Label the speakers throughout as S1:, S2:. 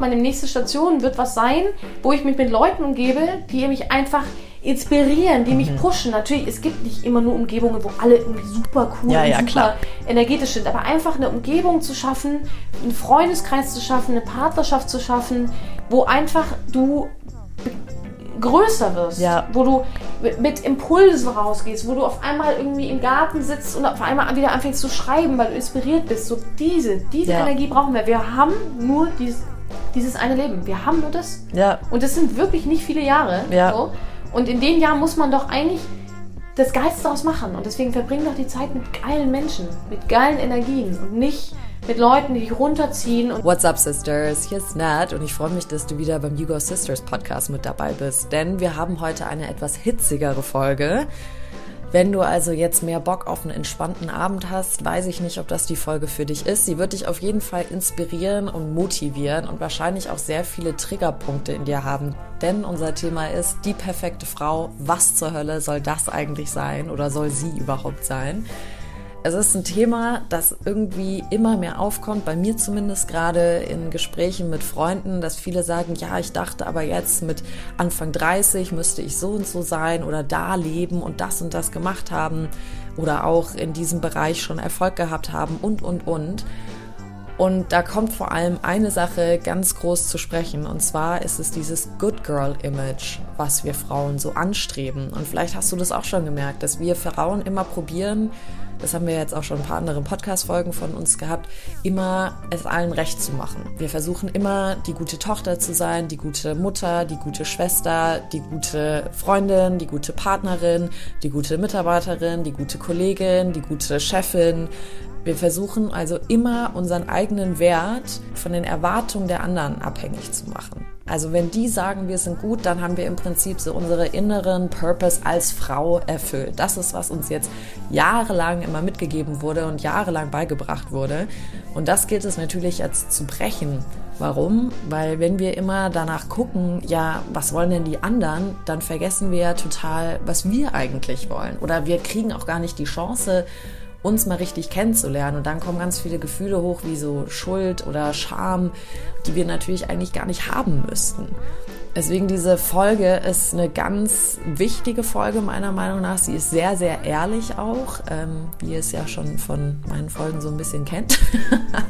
S1: Meine nächste Station wird was sein, wo ich mich mit Leuten umgebe, die mich einfach inspirieren, die mich mhm. pushen. Natürlich, es gibt nicht immer nur Umgebungen, wo alle irgendwie super cool
S2: ja,
S1: und
S2: ja,
S1: super
S2: klar.
S1: energetisch sind, aber einfach eine Umgebung zu schaffen, einen Freundeskreis zu schaffen, eine Partnerschaft zu schaffen, wo einfach du größer wirst,
S2: ja.
S1: wo du mit Impulsen rausgehst, wo du auf einmal irgendwie im Garten sitzt und auf einmal wieder anfängst zu schreiben, weil du inspiriert bist. So diese, diese ja. Energie brauchen wir. Wir haben nur dieses dieses eine Leben. Wir haben nur das.
S2: Ja.
S1: Und das sind wirklich nicht viele Jahre.
S2: Ja.
S1: So. Und in den Jahren muss man doch eigentlich das Geilste daraus machen. Und deswegen verbring doch die Zeit mit geilen Menschen, mit geilen Energien und nicht mit Leuten, die dich runterziehen.
S2: What's up, Sisters? Hier ist Nat und ich freue mich, dass du wieder beim Hugo Sisters Podcast mit dabei bist. Denn wir haben heute eine etwas hitzigere Folge. Wenn du also jetzt mehr Bock auf einen entspannten Abend hast, weiß ich nicht, ob das die Folge für dich ist. Sie wird dich auf jeden Fall inspirieren und motivieren und wahrscheinlich auch sehr viele Triggerpunkte in dir haben. Denn unser Thema ist die perfekte Frau. Was zur Hölle soll das eigentlich sein oder soll sie überhaupt sein? Es ist ein Thema, das irgendwie immer mehr aufkommt, bei mir zumindest gerade in Gesprächen mit Freunden, dass viele sagen, ja, ich dachte aber jetzt mit Anfang 30 müsste ich so und so sein oder da leben und das und das gemacht haben oder auch in diesem Bereich schon Erfolg gehabt haben und, und, und. Und da kommt vor allem eine Sache ganz groß zu sprechen. Und zwar ist es dieses Good Girl Image, was wir Frauen so anstreben. Und vielleicht hast du das auch schon gemerkt, dass wir Frauen immer probieren, das haben wir jetzt auch schon ein paar andere Podcast-Folgen von uns gehabt, immer es allen recht zu machen. Wir versuchen immer die gute Tochter zu sein, die gute Mutter, die gute Schwester, die gute Freundin, die gute Partnerin, die gute Mitarbeiterin, die gute Kollegin, die gute Chefin. Wir versuchen also immer unseren eigenen Wert von den Erwartungen der anderen abhängig zu machen. Also wenn die sagen, wir sind gut, dann haben wir im Prinzip so unsere inneren Purpose als Frau erfüllt. Das ist, was uns jetzt jahrelang immer mitgegeben wurde und jahrelang beigebracht wurde. Und das gilt es natürlich jetzt zu brechen. Warum? Weil wenn wir immer danach gucken, ja, was wollen denn die anderen, dann vergessen wir total, was wir eigentlich wollen. Oder wir kriegen auch gar nicht die Chance, uns mal richtig kennenzulernen. Und dann kommen ganz viele Gefühle hoch, wie so Schuld oder Scham, die wir natürlich eigentlich gar nicht haben müssten. Deswegen diese Folge ist eine ganz wichtige Folge meiner Meinung nach. Sie ist sehr, sehr ehrlich auch, ähm, wie ihr es ja schon von meinen Folgen so ein bisschen kennt.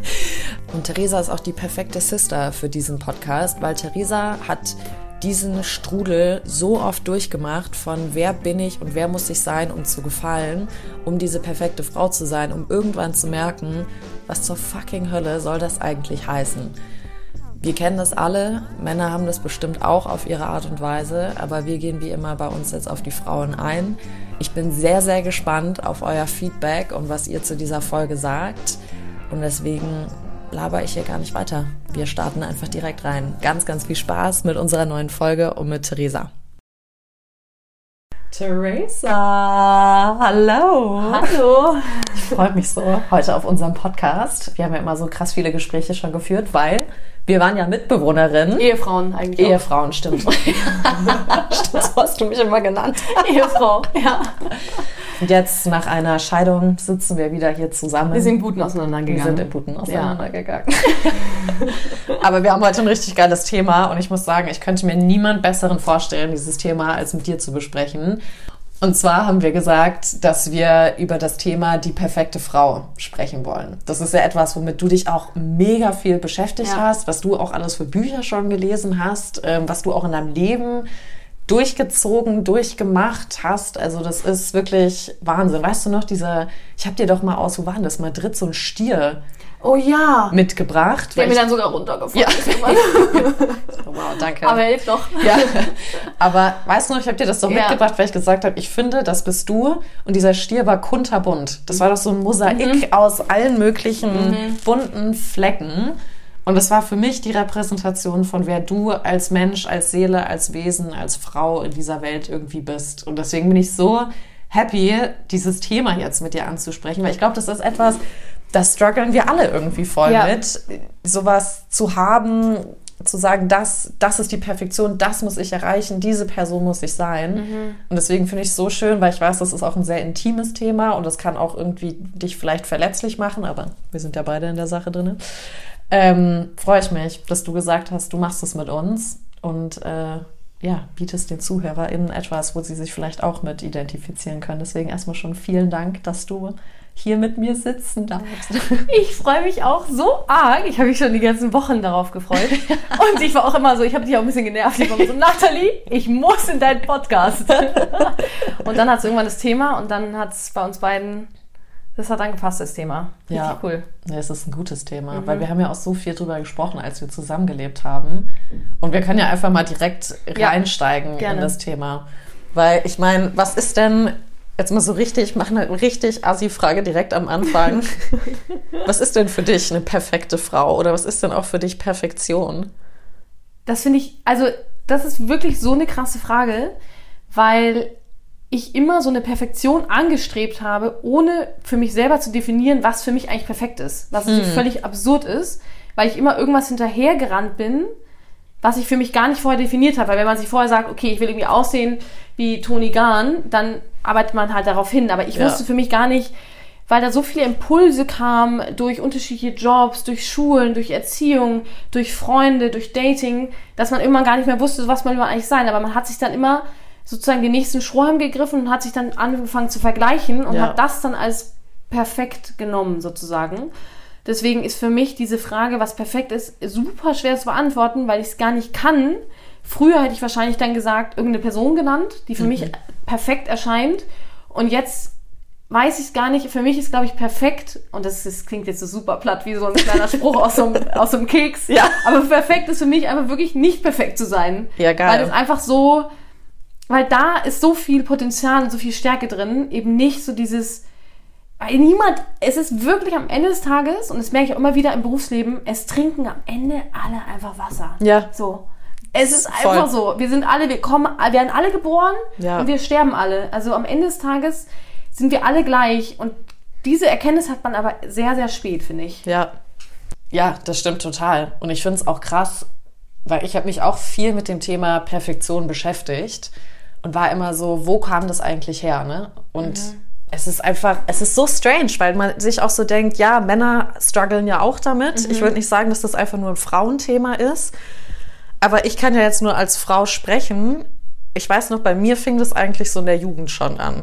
S2: und Theresa ist auch die perfekte Sister für diesen Podcast, weil Theresa hat diesen Strudel so oft durchgemacht von wer bin ich und wer muss ich sein, um zu gefallen, um diese perfekte Frau zu sein, um irgendwann zu merken, was zur fucking Hölle soll das eigentlich heißen. Wir kennen das alle, Männer haben das bestimmt auch auf ihre Art und Weise, aber wir gehen wie immer bei uns jetzt auf die Frauen ein. Ich bin sehr, sehr gespannt auf euer Feedback und was ihr zu dieser Folge sagt. Und deswegen laber ich hier gar nicht weiter. Wir starten einfach direkt rein. Ganz, ganz viel Spaß mit unserer neuen Folge und mit Theresa. Theresa, hallo.
S1: Hallo.
S2: Ich freue mich so heute auf unserem Podcast. Wir haben ja immer so krass viele Gespräche schon geführt, weil wir waren ja Mitbewohnerinnen.
S1: Ehefrauen eigentlich.
S2: Ehefrauen, stimmt. stimmt, so hast du mich immer genannt.
S1: Ehefrau, ja.
S2: Und jetzt nach einer Scheidung sitzen wir wieder hier zusammen.
S1: Wir sind Buten auseinandergegangen.
S2: Wir sind in Buten auseinandergegangen. Ja. Aber wir haben heute ein richtig geiles Thema und ich muss sagen, ich könnte mir niemand besseren vorstellen, dieses Thema als mit dir zu besprechen. Und zwar haben wir gesagt, dass wir über das Thema die perfekte Frau sprechen wollen. Das ist ja etwas, womit du dich auch mega viel beschäftigt ja. hast, was du auch alles für Bücher schon gelesen hast, ähm, was du auch in deinem Leben durchgezogen, durchgemacht hast. Also das ist wirklich Wahnsinn. Weißt du noch, dieser, ich habe dir doch mal aus, wo war das, Madrid, so ein Stier
S1: Oh ja.
S2: Mitgebracht.
S1: Der mir dann sogar runtergefallen
S2: ja. wow, danke.
S1: Aber hilft doch.
S2: Ja. Aber weißt du noch, ich habe dir das doch ja. mitgebracht, weil ich gesagt habe, ich finde, das bist du. Und dieser Stier war kunterbunt. Das war doch so ein Mosaik mhm. aus allen möglichen mhm. bunten Flecken. Und das war für mich die Repräsentation von wer du als Mensch, als Seele, als Wesen, als Frau in dieser Welt irgendwie bist. Und deswegen bin ich so happy, dieses Thema jetzt mit dir anzusprechen, weil ich glaube, das ist etwas, das strugglen wir alle irgendwie voll ja. mit, sowas zu haben, zu sagen, das, das ist die Perfektion, das muss ich erreichen, diese Person muss ich sein. Mhm. Und deswegen finde ich es so schön, weil ich weiß, das ist auch ein sehr intimes Thema und das kann auch irgendwie dich vielleicht verletzlich machen, aber wir sind ja beide in der Sache drin ähm, freue ich mich, dass du gesagt hast, du machst es mit uns und äh, ja, bietest den ZuhörerInnen etwas, wo sie sich vielleicht auch mit identifizieren können. Deswegen erstmal schon vielen Dank, dass du hier mit mir sitzen darfst.
S1: Ich freue mich auch so arg. Ich habe mich schon die ganzen Wochen darauf gefreut. Und ich war auch immer so, ich habe dich auch ein bisschen genervt. Ich war so, Nathalie, ich muss in deinen Podcast. Und dann hat es irgendwann das Thema und dann hat es bei uns beiden das hat angepasst, das Thema.
S2: Richtig ja, cool. Ja, es ist ein gutes Thema, mhm. weil wir haben ja auch so viel drüber gesprochen, als wir zusammengelebt haben. Und wir können ja einfach mal direkt ja, reinsteigen gerne. in das Thema. Weil ich meine, was ist denn, jetzt mal so richtig, ich mache eine richtig assi-Frage direkt am Anfang. was ist denn für dich eine perfekte Frau oder was ist denn auch für dich Perfektion?
S1: Das finde ich, also das ist wirklich so eine krasse Frage, weil ich immer so eine Perfektion angestrebt habe, ohne für mich selber zu definieren, was für mich eigentlich perfekt ist. Was hm. völlig absurd ist, weil ich immer irgendwas hinterhergerannt bin, was ich für mich gar nicht vorher definiert habe. Weil wenn man sich vorher sagt, okay, ich will irgendwie aussehen wie Toni Gahn, dann arbeitet man halt darauf hin. Aber ich ja. wusste für mich gar nicht, weil da so viele Impulse kamen durch unterschiedliche Jobs, durch Schulen, durch Erziehung, durch Freunde, durch Dating, dass man irgendwann gar nicht mehr wusste, was man eigentlich sein. Aber man hat sich dann immer sozusagen den nächsten Strohhalm gegriffen und hat sich dann angefangen zu vergleichen und ja. hat das dann als perfekt genommen sozusagen. Deswegen ist für mich diese Frage, was perfekt ist, super schwer zu beantworten, weil ich es gar nicht kann. Früher hätte ich wahrscheinlich dann gesagt, irgendeine Person genannt, die für mhm. mich perfekt erscheint. Und jetzt weiß ich es gar nicht. Für mich ist, glaube ich, perfekt, und das, ist, das klingt jetzt so super platt wie so ein kleiner Spruch aus, so einem, aus so einem Keks. Ja. Aber perfekt ist für mich einfach wirklich nicht perfekt zu sein. Ja, geil. Weil es einfach so, weil da ist so viel Potenzial und so viel Stärke drin, eben nicht so dieses, weil niemand, es ist wirklich am Ende des Tages, und das merke ich auch immer wieder im Berufsleben, es trinken am Ende alle einfach Wasser. Ja. So. Es ist Voll. einfach so. Wir sind alle, wir kommen, werden alle geboren ja. und wir sterben alle. Also am Ende des Tages sind wir alle gleich und diese Erkenntnis hat man aber sehr, sehr spät, finde ich.
S2: Ja. Ja, das stimmt total. Und ich finde es auch krass, weil ich habe mich auch viel mit dem Thema Perfektion beschäftigt und war immer so, wo kam das eigentlich her? Ne? Und mhm. es ist einfach, es ist so strange, weil man sich auch so denkt, ja, Männer strugglen ja auch damit. Mhm. Ich würde nicht sagen, dass das einfach nur ein Frauenthema ist. Aber ich kann ja jetzt nur als Frau sprechen. Ich weiß noch, bei mir fing das eigentlich so in der Jugend schon an.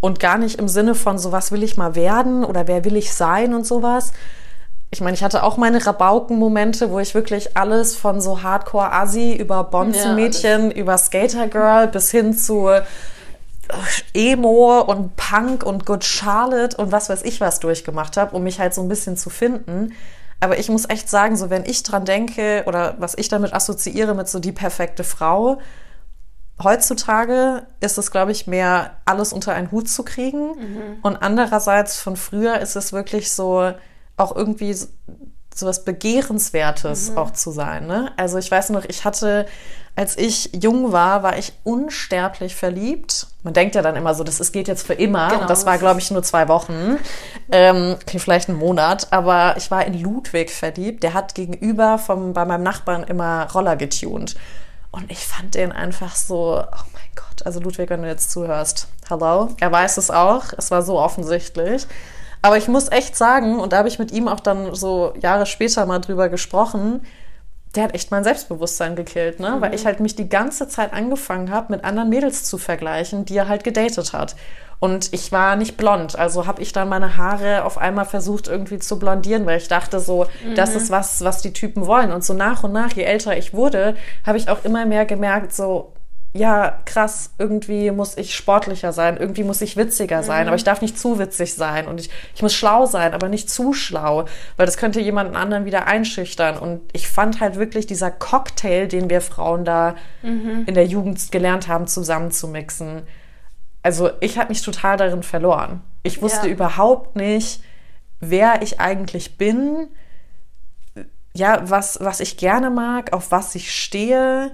S2: Und gar nicht im Sinne von so, was will ich mal werden oder wer will ich sein und sowas, ich meine, ich hatte auch meine Rabauken-Momente, wo ich wirklich alles von so Hardcore-Assi über Bonzenmädchen, ja, über Skater-Girl bis hin zu äh, Emo und Punk und Good Charlotte und was weiß ich was durchgemacht habe, um mich halt so ein bisschen zu finden. Aber ich muss echt sagen, so wenn ich dran denke oder was ich damit assoziiere mit so die perfekte Frau, heutzutage ist es, glaube ich, mehr alles unter einen Hut zu kriegen. Mhm. Und andererseits von früher ist es wirklich so, auch irgendwie so, was Begehrenswertes mhm. auch zu sein. Ne? Also ich weiß noch, ich hatte, als ich jung war, war ich unsterblich verliebt. Man denkt ja dann immer so, das geht jetzt für immer. Genau. Und das war, glaube ich, nur zwei Wochen. Ähm, okay, vielleicht einen Monat. Aber ich war in Ludwig verliebt. Der hat gegenüber vom, bei meinem Nachbarn immer Roller getunt. Und ich fand den einfach so, oh mein Gott. Also Ludwig, wenn du jetzt zuhörst, hello. Er weiß es auch. Es war so offensichtlich. Aber ich muss echt sagen, und da habe ich mit ihm auch dann so Jahre später mal drüber gesprochen, der hat echt mein Selbstbewusstsein gekillt, ne? Mhm. Weil ich halt mich die ganze Zeit angefangen habe, mit anderen Mädels zu vergleichen, die er halt gedatet hat. Und ich war nicht blond, also habe ich dann meine Haare auf einmal versucht irgendwie zu blondieren, weil ich dachte so, mhm. das ist was, was die Typen wollen. Und so nach und nach, je älter ich wurde, habe ich auch immer mehr gemerkt, so ja, krass, irgendwie muss ich sportlicher sein, irgendwie muss ich witziger sein, mhm. aber ich darf nicht zu witzig sein und ich, ich muss schlau sein, aber nicht zu schlau, weil das könnte jemanden anderen wieder einschüchtern. Und ich fand halt wirklich dieser Cocktail, den wir Frauen da mhm. in der Jugend gelernt haben, zusammenzumixen. Also ich habe mich total darin verloren. Ich wusste ja. überhaupt nicht, wer ich eigentlich bin, ja, was, was ich gerne mag, auf was ich stehe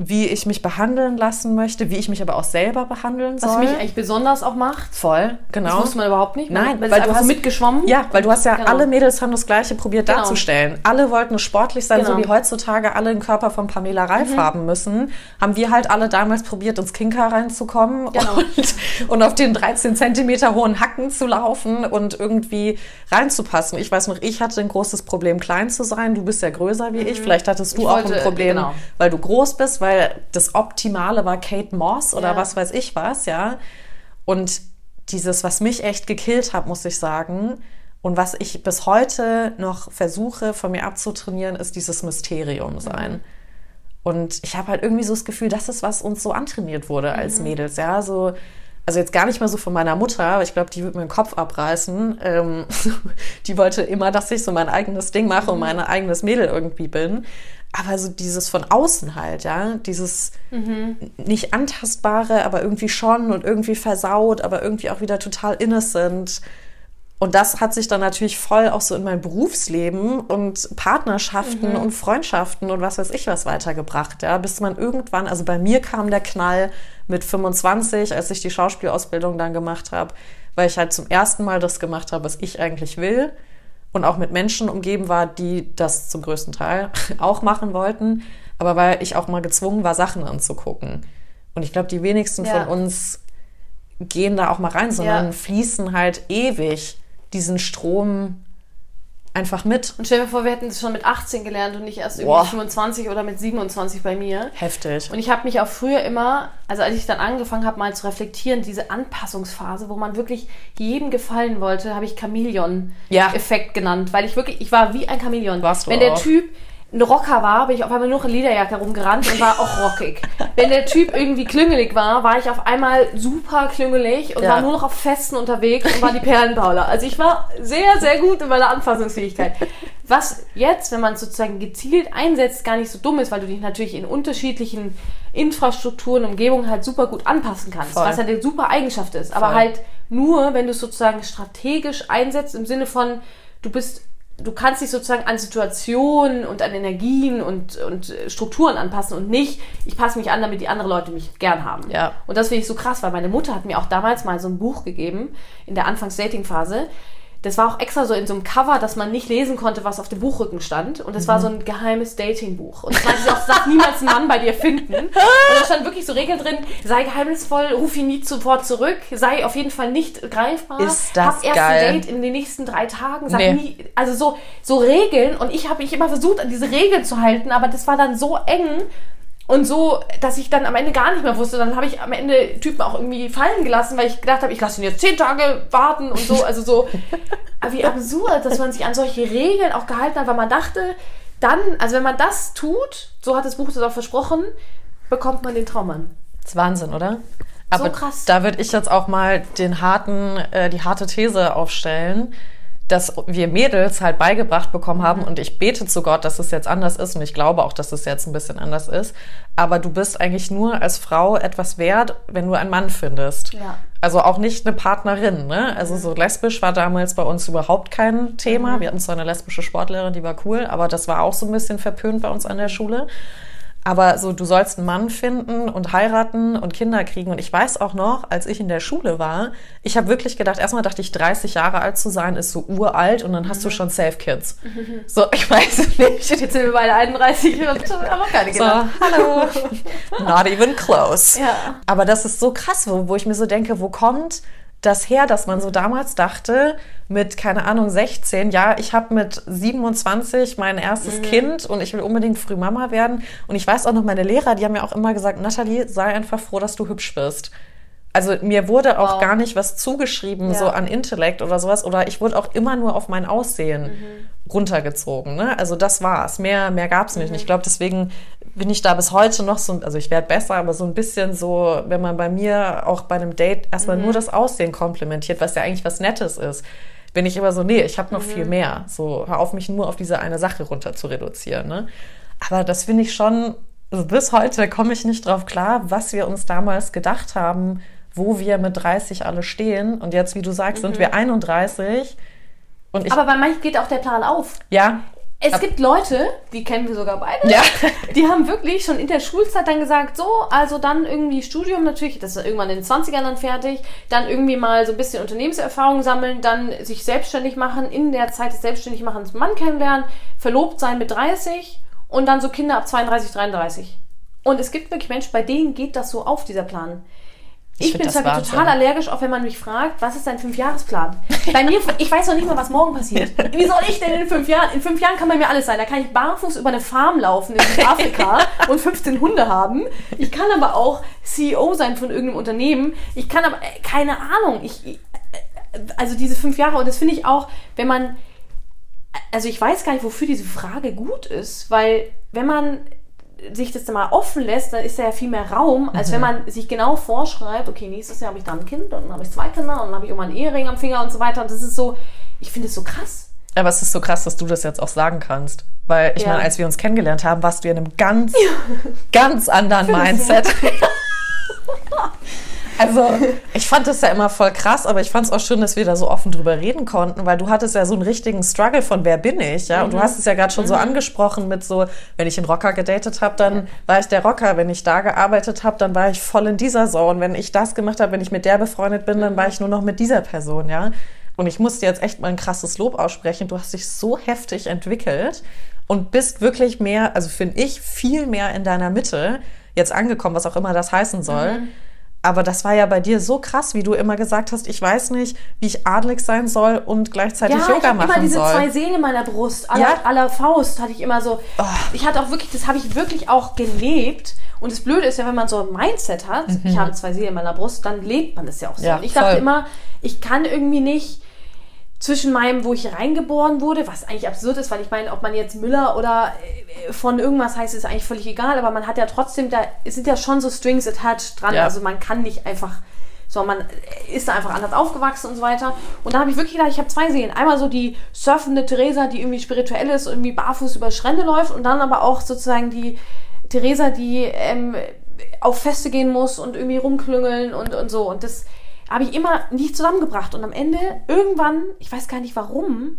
S2: wie ich mich behandeln lassen möchte, wie ich mich aber auch selber behandeln soll.
S1: Was mich eigentlich besonders auch macht.
S2: Voll, genau.
S1: Das wusste man überhaupt nicht.
S2: Nein,
S1: weil,
S2: weil du hast-
S1: so mitgeschwommen.
S2: Ja, weil du hast ja
S1: Genau.
S2: alle Mädels haben das gleiche probiert
S1: Genau.
S2: darzustellen. Alle wollten sportlich sein, so
S1: Genau. Mhm.
S2: wie heutzutage alle den Körper von Pamela Reif haben müssen. Haben wir halt alle damals probiert, ins Kinker reinzukommen
S1: Genau.
S2: und, und auf den 13 Zentimeter hohen Hacken zu laufen und irgendwie reinzupassen. Ich weiß noch, ich hatte ein großes Problem, klein zu sein. Du bist ja größer wie ich. Vielleicht hattest du
S1: Mhm. Ich
S2: auch
S1: wollte-
S2: ein Problem,
S1: genau.
S2: weil du groß bist, weil das Optimale war Kate Moss oder
S1: Ja.
S2: was weiß ich was, ja. Und dieses, was mich echt gekillt hat, muss ich sagen, und was ich bis heute noch versuche, von mir abzutrainieren, ist dieses Mysterium sein. Und ich habe halt irgendwie so das Gefühl, das ist, was uns so antrainiert wurde als Mädels, ja, so. Also jetzt gar nicht mehr so von meiner Mutter, aber ich glaube, die wird mir den Kopf abreißen. Ähm, die wollte immer, dass ich so mein eigenes Ding mache und mein eigenes Mädel irgendwie bin. Aber so dieses von außen halt, ja, dieses nicht antastbare, aber irgendwie schon und irgendwie versaut, aber irgendwie auch wieder total innocent. Und das hat sich dann natürlich voll auch so in mein Berufsleben und Partnerschaften und Freundschaften und was weiß ich was weitergebracht, ja, bis man irgendwann, also bei mir kam der Knall mit 25, als ich die Schauspielausbildung dann gemacht habe, weil ich halt zum ersten Mal das gemacht habe, was ich eigentlich will und auch mit Menschen umgeben war, die das zum größten Teil auch machen wollten, aber weil ich auch mal gezwungen war, Sachen anzugucken. Und ich glaube, die wenigsten
S1: Ja.
S2: von uns gehen da auch mal rein, sondern
S1: Ja.
S2: fließen halt ewig diesen Strom einfach mit.
S1: Und stell dir vor, wir hätten es schon mit 18 gelernt und nicht erst irgendwie
S2: Boah.
S1: 25 oder mit 27 bei mir.
S2: Heftig.
S1: Und ich habe mich auch früher immer, also als ich dann angefangen habe, mal zu reflektieren, diese Anpassungsphase, wo man wirklich jedem gefallen wollte, habe ich
S2: Ja.
S1: Chamäleon-Effekt genannt, weil ich wirklich, ich war wie ein Chamäleon.
S2: Warst du
S1: Wenn der
S2: auch.
S1: Typ ein Rocker war, bin ich auf einmal nur in Lederjacke rumgerannt und war auch rockig. Wenn der Typ irgendwie klüngelig war, war ich auf einmal super klüngelig und
S2: Ja.
S1: war nur noch auf Festen unterwegs und war die Perlenpaula. Also ich war sehr, sehr gut in meiner Anpassungsfähigkeit. Was jetzt, wenn man es sozusagen gezielt einsetzt, gar nicht so dumm ist, weil du dich natürlich in unterschiedlichen Infrastrukturen, Umgebungen halt super gut anpassen kannst,
S2: Voll.
S1: was ja eine super Eigenschaft ist. Aber
S2: Voll.
S1: halt nur, wenn du es sozusagen strategisch einsetzt, im Sinne von, du bist, du kannst dich sozusagen an Situationen und an Energien und, und Strukturen anpassen und nicht, ich passe mich an, damit die anderen Leute mich gern haben.
S2: Ja.
S1: Und das finde ich so krass, weil meine Mutter hat mir auch damals mal so ein Buch gegeben, in der Anfangs-Dating-Phase. Das war auch extra so in so einem Cover, dass man nicht lesen konnte, was auf dem Buchrücken stand. Und das war so ein geheimes Datingbuch. Und das meinte sie auch, sag niemals einen Mann bei dir finden. Und da stand wirklich so Regeln drin, sei geheimnisvoll, ruf ihn nie sofort zurück, sei auf jeden Fall nicht greifbar.
S2: Ist das
S1: hab erst ein Date in den nächsten drei Tagen, sag
S2: Nee.
S1: nie, also so, so Regeln. Und ich habe mich immer versucht, an diese Regeln zu halten, aber das war dann so eng, und so, dass ich dann am Ende gar nicht mehr wusste. Dann habe ich am Ende Typen auch irgendwie fallen gelassen, weil ich gedacht habe, ich lasse ihn jetzt zehn Tage warten und so. Also so, aber wie absurd, dass man sich an solche Regeln auch gehalten hat, weil man dachte, dann, also wenn man das tut, so hat das Buch das auch versprochen, bekommt man den Traummann.
S2: Das ist Wahnsinn, oder? Aber
S1: krass.
S2: da würde ich jetzt auch mal den harten, äh, die harte These aufstellen, dass wir Mädels halt beigebracht bekommen haben und ich bete zu Gott, dass es jetzt anders ist und ich glaube auch, dass es jetzt ein bisschen anders ist. Aber du bist eigentlich nur als Frau etwas wert, wenn du einen Mann findest.
S1: Ja.
S2: Also auch nicht eine Partnerin, ne? Also so lesbisch war damals bei uns überhaupt kein Thema. Wir hatten zwar eine lesbische Sportlehrerin, die war cool, aber das war auch so ein bisschen verpönt bei uns an der Schule. Aber so, du sollst einen Mann finden und heiraten und Kinder kriegen. Und ich weiß auch noch, als ich in der Schule war, ich habe wirklich gedacht, erstmal dachte ich, 30 Jahre alt zu sein, ist so uralt und dann hast du schon Safe Kids. So, ich weiß es nicht.
S1: Jetzt sind wir beide 31 und haben auch keine
S2: So,
S1: Kinder.
S2: hallo. Not even close.
S1: Ja.
S2: Aber das ist so krass, wo, wo ich mir so denke, wo kommt das her, dass man so damals dachte, mit, keine Ahnung, 16, ja, ich habe mit 27 mein erstes Kind und ich will unbedingt früh Mama werden. Und ich weiß auch noch, meine Lehrer, die haben mir auch immer gesagt, Nathalie, sei einfach froh, dass du hübsch bist. Also mir wurde auch
S1: Wow.
S2: gar nicht was zugeschrieben,
S1: Ja.
S2: so an Intellekt oder sowas. Oder ich wurde auch immer nur auf mein Aussehen runtergezogen. Ne? Also das war's. Mehr, mehr gab's nicht. Und ich glaube, deswegen bin ich da bis heute noch so, also ich werde besser, aber so ein bisschen so, wenn man bei mir auch bei einem Date erstmal nur das Aussehen komplimentiert, was ja eigentlich was Nettes ist, bin ich immer so, nee, ich habe noch viel mehr. So, hör auf, mich nur auf diese eine Sache runter zu reduzieren. Ne? Aber das finde ich schon, also bis heute komme ich nicht drauf klar, was wir uns damals gedacht haben, wo wir mit 30 alle stehen. Und jetzt, wie du sagst, sind wir 31. Und ich,
S1: Aber bei manchen geht auch der Plan auf.
S2: ja,
S1: Es
S2: Ab-
S1: gibt Leute, die kennen wir sogar beide,
S2: Ja.
S1: die haben wirklich schon in der Schulzeit dann gesagt, so, also dann irgendwie Studium natürlich, das ist irgendwann in den 20ern dann fertig, dann irgendwie mal so ein bisschen Unternehmenserfahrung sammeln, dann sich selbstständig machen, in der Zeit des Selbstständigmachens einen Mann kennenlernen, verlobt sein mit 30 und dann so Kinder ab 32, 33. Und es gibt wirklich Menschen, bei denen geht das so auf, dieser Plan. Ich,
S2: find
S1: bin zwar
S2: Wahnsinn.
S1: total allergisch, auch wenn man mich fragt, was ist dein Fünfjahresplan? Bei mir, ich weiß noch nicht mal, was morgen passiert. Wie soll ich denn in fünf Jahren? In fünf Jahren kann bei mir alles sein. Da kann ich barfuß über eine Farm laufen in Südafrika und 15 Hunde haben. Ich kann aber auch CEO sein von irgendeinem Unternehmen. Ich kann aber, äh, keine Ahnung. Ich, ich- äh, also diese fünf Jahre, und das finde ich auch, wenn man, also ich weiß gar nicht, wofür diese Frage gut ist, weil wenn man sich das dann mal offen lässt, dann ist da ja viel mehr Raum, als wenn man sich genau vorschreibt, okay, nächstes Jahr habe ich dann ein Kind und dann habe ich zwei Kinder und dann habe ich irgendwann einen Ehering am Finger und so weiter. Und das ist so, ich finde es so krass.
S2: Aber es ist so krass, dass du das jetzt auch sagen kannst. Weil ich
S1: Ja.
S2: meine, als wir uns kennengelernt haben, warst du in einem ganz, ganz anderen Mindset. Also, ich fand das ja immer voll krass, aber ich fand es auch schön, dass wir da so offen drüber reden konnten, weil du hattest ja so einen richtigen Struggle von wer bin ich, ja? Und du hast es ja gerade schon so angesprochen mit so, wenn ich einen Rocker gedatet habe, dann war ich der Rocker. Wenn ich da gearbeitet habe, dann war ich voll in dieser Zone. Wenn ich das gemacht habe, wenn ich mit der befreundet bin, dann war ich nur noch mit dieser Person, ja? Und ich musste jetzt echt mal ein krasses Lob aussprechen. Du hast dich so heftig entwickelt und bist wirklich mehr, also finde ich, viel mehr in deiner Mitte jetzt angekommen, was auch immer das heißen soll. Aber das war ja bei dir so krass, wie du immer gesagt hast, ich weiß nicht, wie ich adlig sein soll und gleichzeitig
S1: Ja, ich
S2: Yoga
S1: habe immer
S2: machen
S1: diese
S2: soll.
S1: zwei Seelen in meiner Brust. Aller,
S2: Ja.
S1: aller Faust hatte ich immer so. Ich hatte auch wirklich, das habe ich wirklich auch gelebt. Und das Blöde ist ja, wenn man so ein Mindset hat, ich habe zwei Seelen in meiner Brust, dann lebt man das ja auch so.
S2: Mhm. Ja,
S1: ich dachte
S2: voll.
S1: immer, ich kann irgendwie nicht zwischen meinem, wo ich reingeboren wurde, was eigentlich absurd ist, weil ich meine, ob man jetzt Müller oder äh, von irgendwas heißt, ist eigentlich völlig egal, aber man hat ja trotzdem, da sind ja schon so Strings attached dran,
S2: Ja.
S1: also man kann nicht einfach, so man ist da einfach anders aufgewachsen und so weiter. Und da habe ich wirklich gedacht, ich habe zwei Seelen. Einmal so die surfende Theresa, die irgendwie spirituell ist und irgendwie barfuß über Strände läuft und dann aber auch sozusagen die Theresa, die ähm, auf Feste gehen muss und irgendwie rumklüngeln und, und so. Und das habe ich immer nicht zusammengebracht. Und am Ende, irgendwann, ich weiß gar nicht warum,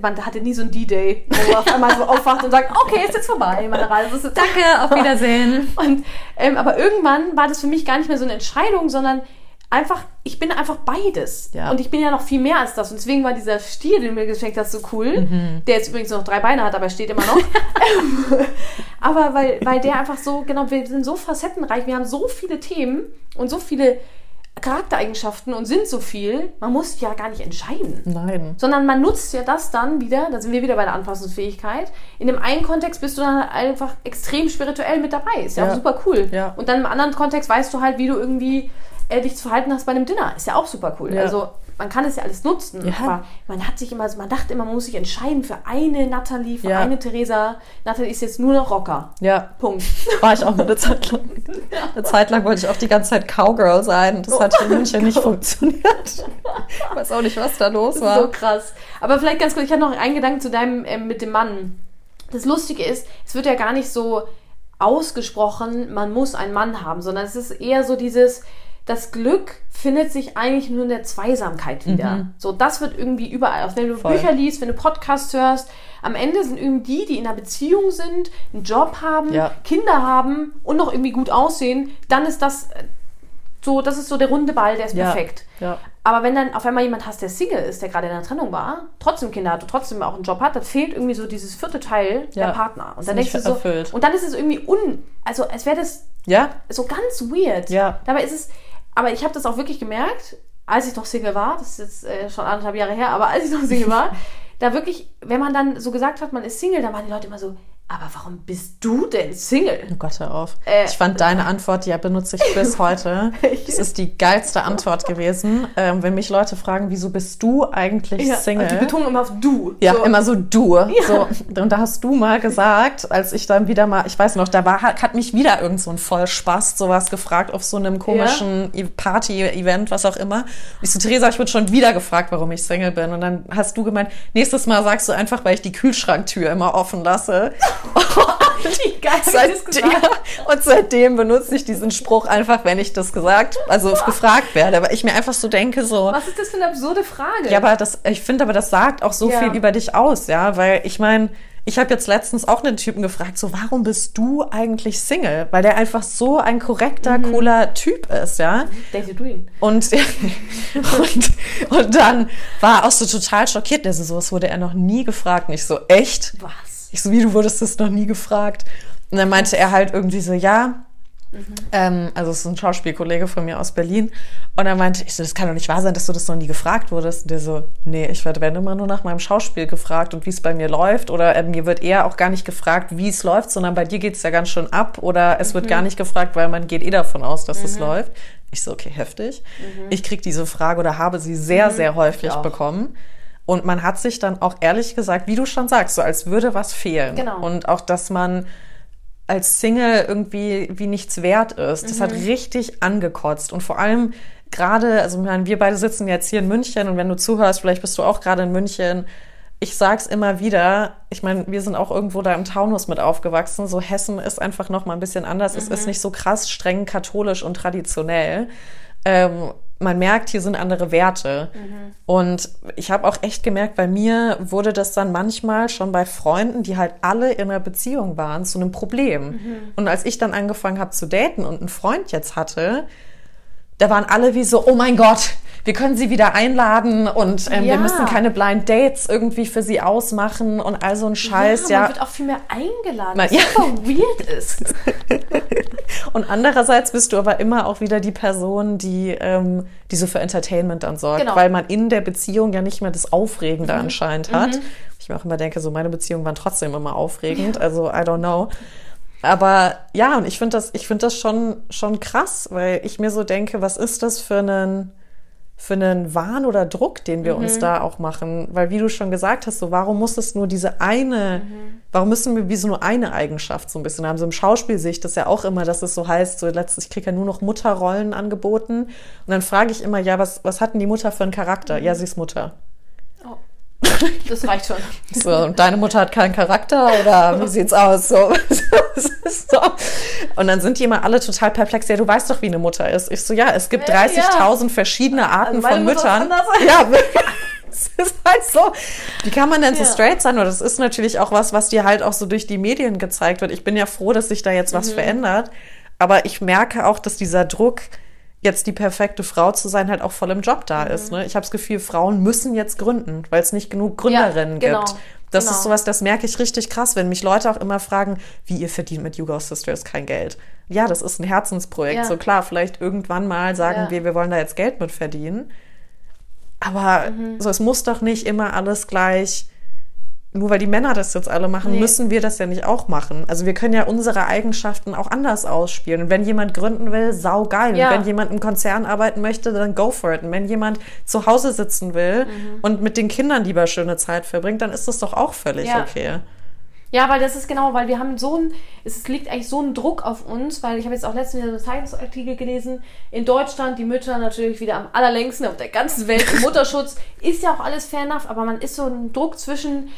S1: man hatte nie so einen D-Day, wo man auf einmal so aufwacht und sagt, okay, ist jetzt vorbei, meine Reise ist jetzt
S2: Danke, auf Wiedersehen.
S1: und, ähm, aber irgendwann war das für mich gar nicht mehr so eine Entscheidung, sondern einfach, ich bin einfach beides.
S2: Ja.
S1: Und ich bin ja noch viel mehr als das. Und deswegen war dieser Stier, den du mir geschenkt hast, so cool. Der jetzt übrigens noch drei Beine hat, aber er steht immer noch. Aber weil, weil der einfach so, genau, wir sind so facettenreich, wir haben so viele Themen und so viele Charaktereigenschaften und sind so viel, man muss ja gar nicht entscheiden
S2: Nein.
S1: sondern man nutzt ja das dann wieder, da sind wir wieder bei der Anpassungsfähigkeit. In dem einen Kontext bist du dann einfach extrem spirituell mit dabei. Ist ja,
S2: Ja.
S1: auch super cool.
S2: Ja.
S1: Und dann im anderen Kontext weißt du halt, wie du irgendwie äh, dich zu verhalten hast bei einem Dinner. Ist ja auch super cool.
S2: Ja.
S1: Also man kann es ja alles nutzen,
S2: Ja.
S1: aber man hat sich immer, man dachte immer, man muss sich entscheiden für eine Natalie, für
S2: Ja.
S1: eine Theresa. Natalie ist jetzt nur noch Rocker.
S2: Ja,
S1: Punkt.
S2: war ich auch eine Zeit lang. Eine Zeit lang wollte ich auch die ganze Zeit Cowgirl sein. Das hat in München nicht funktioniert. Ich weiß auch nicht, was da los war.
S1: so krass. Aber vielleicht ganz kurz, ich hatte noch einen Gedanken zu deinem ähm, mit dem Mann. Das Lustige ist, es wird ja gar nicht so ausgesprochen, man muss einen Mann haben, sondern es ist eher so dieses, das Glück findet sich eigentlich nur in der Zweisamkeit wieder. So, das wird irgendwie überall. Auch wenn du
S2: Mhm. Voll.
S1: Bücher liest, wenn du Podcasts hörst, am Ende sind irgendwie die, die in einer Beziehung sind, einen Job haben,
S2: Ja.
S1: Kinder haben und noch irgendwie gut aussehen, dann ist das äh, so, das ist so der runde Ball, der ist
S2: Ja.
S1: perfekt.
S2: Ja.
S1: Aber wenn dann auf einmal jemand hast, der Single ist, der gerade in einer Trennung war, trotzdem Kinder hat und trotzdem auch einen Job hat, dann fehlt irgendwie so dieses vierte Teil der Partner. Und dann denkst du so,
S2: erfüllt.
S1: und dann ist es irgendwie un, also als wäre das
S2: Ja,
S1: so ganz weird.
S2: Ja.
S1: Dabei ist es, aber ich habe das auch wirklich gemerkt, als ich noch Single war, das ist jetzt äh, schon anderthalb Jahre her, aber als ich noch Single war, da wirklich, wenn man dann so gesagt hat, man ist Single, dann waren die Leute immer so, aber warum bist du denn Single?
S2: oh Gott, hör auf.
S1: Äh,
S2: ich fand deine Antwort, die ja benutze ich bis heute. Das ist die geilste Antwort gewesen. Ähm, wenn mich Leute fragen, wieso bist du eigentlich
S1: Ja,
S2: Single?
S1: die Betonung immer auf du.
S2: Ja,
S1: so.
S2: immer so du. So, und da hast du mal gesagt, als ich dann wieder mal, ich weiß noch, da war, hat, mich wieder irgend so ein Vollspaß sowas gefragt auf so einem komischen E- Party-Event, was auch immer. Ich so, Theresa, ich wurde schon wieder gefragt, warum ich Single bin. Und dann hast du gemeint, nächstes Mal sagst du einfach, weil ich die Kühlschranktür immer offen lasse.
S1: Wie geil
S2: Seitdem,
S1: gesagt?
S2: und seitdem benutze ich diesen Spruch einfach, wenn ich das gesagt, also gefragt werde, weil ich mir einfach so denke, so,
S1: Was ist das für eine absurde Frage?
S2: ja, aber das, ich finde aber, das sagt auch so
S1: Ja.
S2: viel über dich aus, ja, weil ich meine, ich habe jetzt letztens auch einen Typen gefragt, so, warum bist du eigentlich Single? Weil der einfach so ein korrekter, mhm. cooler Typ ist, ja.
S1: Daisy du ihn.
S2: Und, und, und dann war er auch so total schockiert. Also sowas wurde er noch nie gefragt. Und ich so, echt?
S1: Was?
S2: Ich so, wie, du wurdest das noch nie gefragt? Und dann meinte er halt irgendwie so, ja, Mhm. Ähm, also es ist ein Schauspielkollege von mir aus Berlin. Und er meinte, ich so, das kann doch nicht wahr sein, dass du das noch nie gefragt wurdest. Und der so, nee, ich werde immer nur nach meinem Schauspiel gefragt und wie es bei mir läuft. Oder äh, mir wird eher auch gar nicht gefragt, wie es läuft, sondern bei dir geht es ja ganz schön ab. Oder es mhm. wird gar nicht gefragt, weil man geht eh davon aus, dass mhm. es läuft. Ich so, okay, heftig. Mhm. Ich krieg diese Frage oder habe sie sehr, mhm. sehr häufig bekommen. Und man hat sich dann auch ehrlich gesagt, wie du schon sagst, so als würde was fehlen.
S1: Genau.
S2: Und auch, dass man als Single irgendwie wie nichts wert ist. Das mhm. hat richtig angekotzt. Und vor allem gerade, also wir beide sitzen jetzt hier in München und wenn du zuhörst, vielleicht bist du auch gerade in München. Ich sag's immer wieder, ich meine, wir sind auch irgendwo da im Taunus mit aufgewachsen. So Hessen ist einfach noch mal ein bisschen anders. Mhm. Es ist mhm. nicht so krass streng katholisch und traditionell. Ähm, man merkt, hier sind andere Werte. Mhm. Und ich habe auch echt gemerkt, bei mir wurde das dann manchmal schon bei Freunden, die halt alle in einer Beziehung waren, zu einem Problem. Mhm. Und als ich dann angefangen habe zu daten und einen Freund jetzt hatte, da waren alle wie so, oh mein Gott, wir können sie wieder einladen und ähm, ja. wir müssen keine Blind Dates irgendwie für sie ausmachen und all so ein Scheiß.
S1: Ja,
S2: man
S1: wird auch viel mehr eingeladen, was ja. super weird ist.
S2: und andererseits bist du aber immer auch wieder die Person, die, ähm, die so für Entertainment dann sorgt, genau. weil man in der Beziehung ja nicht mehr das Aufregende mhm. anscheinend hat. Mhm. Ich mir auch immer denke, so meine Beziehungen waren trotzdem immer aufregend, ja. also I don't know. Aber ja, und ich finde das, ich finde das schon, schon krass, weil ich mir so denke, was ist das für einen, für einen Wahn oder Druck, den wir mhm. uns da auch machen? Weil wie du schon gesagt hast, so warum muss es nur diese eine, mhm. warum müssen wir wie so nur eine Eigenschaft so ein bisschen haben? So im Schauspiel sehe ich das ja auch immer, dass es so heißt, so letztens, ich kriege ja nur noch Mutterrollen angeboten. Und dann frage ich immer, ja, was, was hat denn die Mutter für einen Charakter? Mhm. Ja, sie ist Mutter.
S1: Das reicht schon.
S2: So, und deine Mutter hat keinen Charakter oder wie sieht's aus? So, so. Und dann sind die immer alle total perplex. Ja, du weißt doch, wie eine Mutter ist. Ich so, ja, es gibt 30.000 ja. verschiedene Arten also von Müttern. Ja, es ist halt so. Wie kann man denn so straight sein? Und das ist natürlich auch was, was dir halt auch so durch die Medien gezeigt wird. Ich bin ja froh, dass sich da jetzt was mhm. verändert. Aber ich merke auch, dass dieser Druck, jetzt die perfekte Frau zu sein, halt auch voll im Job da mhm. ist. Ne? Ich habe das Gefühl, Frauen müssen jetzt gründen, weil es nicht genug Gründerinnen ja, genau, gibt. Das genau. ist sowas, das merke ich richtig krass, wenn mich Leute auch immer fragen, wie ihr verdient mit Yoga Sisters kein Geld. Ja, das ist ein Herzensprojekt. Ja. So klar, vielleicht irgendwann mal sagen ja. wir, wir wollen da jetzt Geld mit verdienen. Aber mhm. so, es muss doch nicht immer alles gleich nur weil die Männer das jetzt alle machen, nee. müssen wir das ja nicht auch machen. Also wir können ja unsere Eigenschaften auch anders ausspielen. Und wenn jemand gründen will, sau geil. Ja. Und wenn jemand im Konzern arbeiten möchte, dann go for it. Und wenn jemand zu Hause sitzen will mhm. und mit den Kindern lieber schöne Zeit verbringt, dann ist das doch auch völlig ja. okay.
S1: Ja, weil das ist genau, weil wir haben so ein, es liegt eigentlich so ein Druck auf uns, weil ich habe jetzt auch letztens wieder einen Zeitungsartikel gelesen, in Deutschland die Mütter natürlich wieder am allerlängsten auf der ganzen Welt im Mutterschutz, ist ja auch alles fair enough, aber man ist so ein Druck zwischen,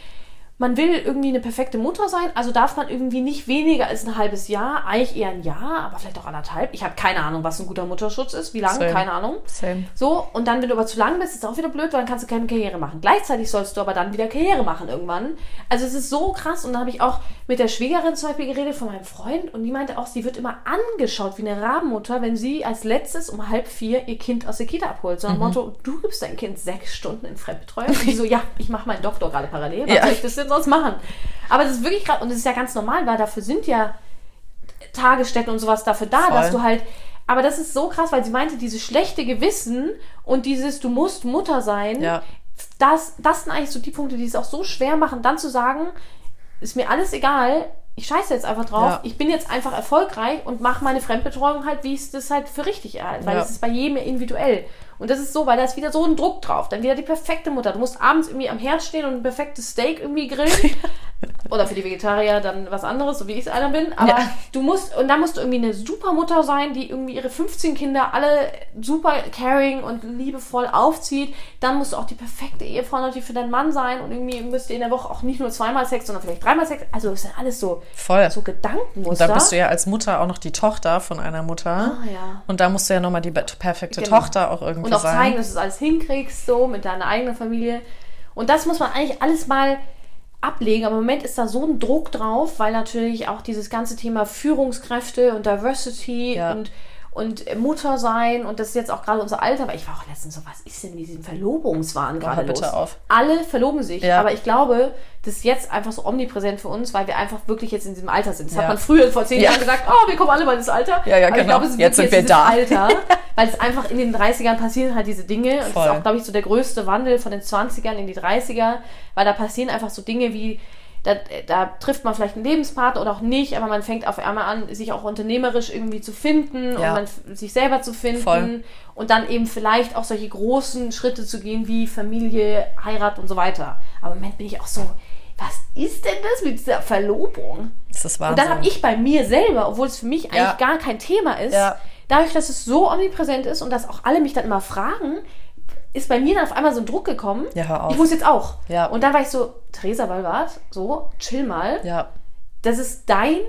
S1: man will irgendwie eine perfekte Mutter sein, also darf man irgendwie nicht weniger als ein halbes Jahr, eigentlich eher ein Jahr, aber vielleicht auch anderthalb. Ich habe keine Ahnung, was ein guter Mutterschutz ist, wie lange, keine Ahnung.
S2: Same.
S1: So, und dann, wenn du aber zu lang bist, ist es auch wieder blöd, weil dann kannst du keine Karriere machen. Gleichzeitig sollst du aber dann wieder Karriere machen irgendwann. Also es ist so krass und da habe ich auch mit der Schwägerin zum Beispiel geredet von meinem Freund und die meinte auch, sie wird immer angeschaut wie eine Rabenmutter, wenn sie als letztes um halb vier ihr Kind aus der Kita abholt. So ein mhm. Motto, du gibst dein Kind sechs Stunden in Fremdbetreuung. Und die so, ja, ich mache meinen Doktor gerade parallel, was ja. soll ich das denn sonst machen? Aber das ist wirklich gerade, und das ist ja ganz normal, weil dafür sind ja Tagesstätten und sowas dafür da, Voll. dass du halt aber das ist so krass, weil sie meinte, dieses schlechte Gewissen und dieses, du musst Mutter sein,
S2: ja.
S1: das, das sind eigentlich so die Punkte, die es auch so schwer machen, dann zu sagen, ist mir alles egal, ich scheiße jetzt einfach drauf, ja. ich bin jetzt einfach erfolgreich und mache meine Fremdbetreuung halt, wie ich das halt für richtig halte, weil es ist bei jedem individuell. Und das ist so, weil da ist wieder so ein Druck drauf. Dann wieder die perfekte Mutter. Du musst abends irgendwie am Herd stehen und ein perfektes Steak irgendwie grillen. Oder für die Vegetarier dann was anderes, so wie ich es einer bin. Aber ja. du musst, und dann musst du irgendwie eine super Mutter sein, die irgendwie ihre 15 Kinder alle super caring und liebevoll aufzieht. Dann musst du auch die perfekte Ehefrau natürlich für deinen Mann sein und irgendwie müsst ihr in der Woche auch nicht nur zweimal Sex, sondern vielleicht dreimal Sex. Also es sind alles so,
S2: Voll.
S1: so Gedankenmuster.
S2: Und dann bist du ja als Mutter auch noch die Tochter von einer Mutter.
S1: Ah, ja.
S2: Und da musst du ja nochmal die perfekte genau. Tochter auch irgendwie
S1: Und auch zeigen, dass du es alles hinkriegst, so mit deiner eigenen Familie. Und das muss man eigentlich alles mal ablegen. Aber im Moment ist da so ein Druck drauf, weil natürlich auch dieses ganze Thema Führungskräfte und Diversity
S2: Ja.
S1: und und Mutter sein und das ist jetzt auch gerade unser Alter, weil ich war auch letztens so, was ist denn mit diesem Verlobungswahn gerade los?
S2: auf.
S1: Alle verloben sich,
S2: Ja.
S1: aber ich glaube, das ist jetzt einfach so omnipräsent für uns, weil wir einfach wirklich jetzt in diesem Alter sind. Das
S2: Ja.
S1: hat man früher vor zehn
S2: Ja.
S1: Jahren gesagt, oh, wir kommen alle mal ins Alter.
S2: Ja, ja,
S1: aber ich
S2: genau.
S1: glaube, es ist
S2: Jetzt sind wir
S1: dieses
S2: da.
S1: Alter, weil es einfach in den 30ern passieren halt diese Dinge und das
S2: Voll.
S1: ist auch, glaube ich, so der größte Wandel von den 20ern in die 30er, weil da passieren einfach so Dinge wie da, da trifft man vielleicht einen Lebenspartner oder auch nicht, aber man fängt auf einmal an, sich auch unternehmerisch irgendwie zu finden
S2: Ja.
S1: und man, sich selber zu finden
S2: Voll.
S1: und dann eben vielleicht auch solche großen Schritte zu gehen wie Familie, Heirat und so weiter. Aber im Moment bin ich auch so, was ist denn das mit dieser Verlobung?
S2: Das ist
S1: Und
S2: Wahnsinn.
S1: dann habe ich bei mir selber, obwohl es für mich eigentlich
S2: Ja.
S1: gar kein Thema ist,
S2: Ja.
S1: dadurch, dass es so omnipräsent ist und dass auch alle mich dann immer fragen, ist bei mir dann auf einmal so ein Druck gekommen.
S2: Ja, hör auf.
S1: Ich muss jetzt auch.
S2: Ja.
S1: Und dann war ich so, Theresa Walwart, so, chill mal.
S2: ja,
S1: Das ist dein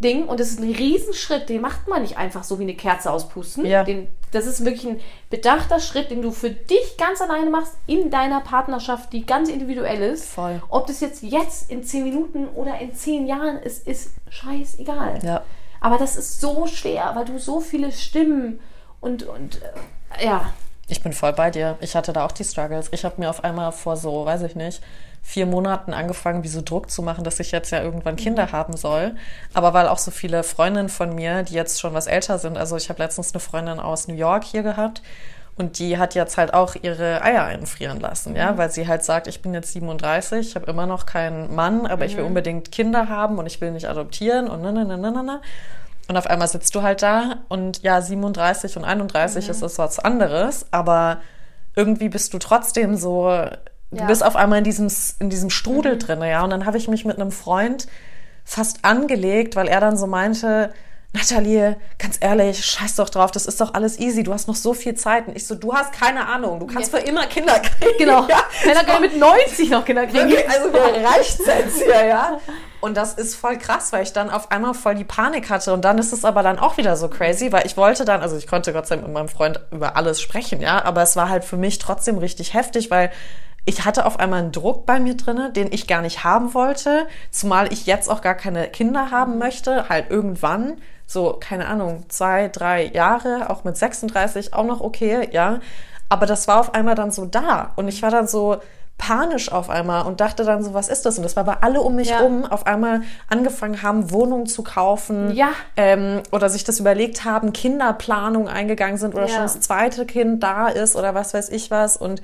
S1: Ding und das ist ein Riesenschritt, den macht man nicht einfach so wie eine Kerze auspusten.
S2: Ja.
S1: Den, das ist wirklich ein bedachter Schritt, den du für dich ganz alleine machst, in deiner Partnerschaft, die ganz individuell ist.
S2: Voll.
S1: Ob das jetzt jetzt in zehn Minuten oder in zehn Jahren ist, ist scheißegal.
S2: Ja.
S1: Aber das ist so schwer, weil du so viele Stimmen und, und äh, ja,
S2: Ich bin voll bei dir. Ich hatte da auch die Struggles. Ich habe mir auf einmal vor so, weiß ich nicht, vier Monaten angefangen, wie so Druck zu machen, dass ich jetzt ja irgendwann Kinder haben soll. Aber weil auch so viele Freundinnen von mir, die jetzt schon was älter sind, also ich habe letztens eine Freundin aus New York hier gehabt und die hat jetzt halt auch ihre Eier einfrieren lassen, ja, weil sie halt sagt, ich bin jetzt 37, ich habe immer noch keinen Mann, aber ich will unbedingt Kinder haben und ich will nicht adoptieren und na, na, na, na, na, na. Und auf einmal sitzt du halt da und ja, 37 und 31 ist das was anderes, aber irgendwie bist du trotzdem so, du
S1: Ja.
S2: bist auf einmal in diesem, in diesem Strudel drin, ja. Und dann habe ich mich mit einem Freund fast angelegt, weil er dann so meinte, Nathalie, ganz ehrlich, scheiß doch drauf, das ist doch alles easy, du hast noch so viel Zeit. Und ich so, du hast keine Ahnung, du kannst
S1: Ja.
S2: für immer Kinder kriegen.
S1: genau.
S2: Ja,
S1: Männer können mit 90 noch Kinder kriegen.
S2: Wirklich, also mir reicht's jetzt hier, ja. Und das ist voll krass, weil ich dann auf einmal voll die Panik hatte. Und dann ist es aber dann auch wieder so crazy, weil ich wollte dann, also ich konnte Gott sei Dank mit meinem Freund über alles sprechen, ja, aber es war halt für mich trotzdem richtig heftig, weil ich hatte auf einmal einen Druck bei mir drinne, den ich gar nicht haben wollte, zumal ich jetzt auch gar keine Kinder haben möchte, halt irgendwann, so, keine Ahnung, zwei, drei Jahre, auch mit 36 auch noch okay, ja. Aber das war auf einmal dann so da. Und ich war dann so panisch auf einmal und dachte dann so, was ist das? Und das war bei alle um mich
S1: Ja.
S2: rum auf einmal angefangen haben, Wohnungen zu kaufen.
S1: Ja.
S2: Ähm, oder sich das überlegt haben, Kinderplanung eingegangen sind oder
S1: Ja.
S2: schon das zweite Kind da ist oder was weiß ich was. Und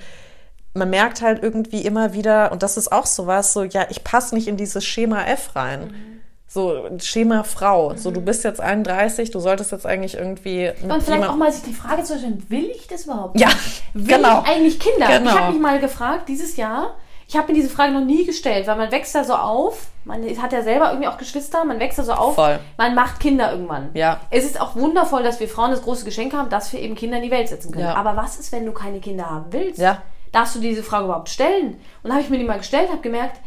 S2: man merkt halt irgendwie immer wieder, und das ist auch sowas, so, ja, ich passe nicht in dieses Schema F rein.
S1: Mhm.
S2: So, Schema Frau. So, du bist jetzt 31, du solltest jetzt eigentlich irgendwie.
S1: Und vielleicht auch mal sich die Frage zu stellen, will ich das überhaupt?
S2: Ja,
S1: Will
S2: genau.
S1: ich eigentlich Kinder?
S2: Genau.
S1: Ich habe mich mal gefragt, dieses Jahr, ich habe mir diese Frage noch nie gestellt, weil man wächst da so auf, man hat ja selber irgendwie auch Geschwister, man wächst da so auf,
S2: Voll.
S1: man macht Kinder irgendwann.
S2: Ja.
S1: Es ist auch wundervoll, dass wir Frauen das große Geschenk haben, dass wir eben Kinder in die Welt setzen können.
S2: Ja.
S1: Aber was ist, wenn du keine Kinder haben willst?
S2: Ja.
S1: Darfst du diese Frage überhaupt stellen? Und habe ich mir die mal gestellt, habe gemerkt,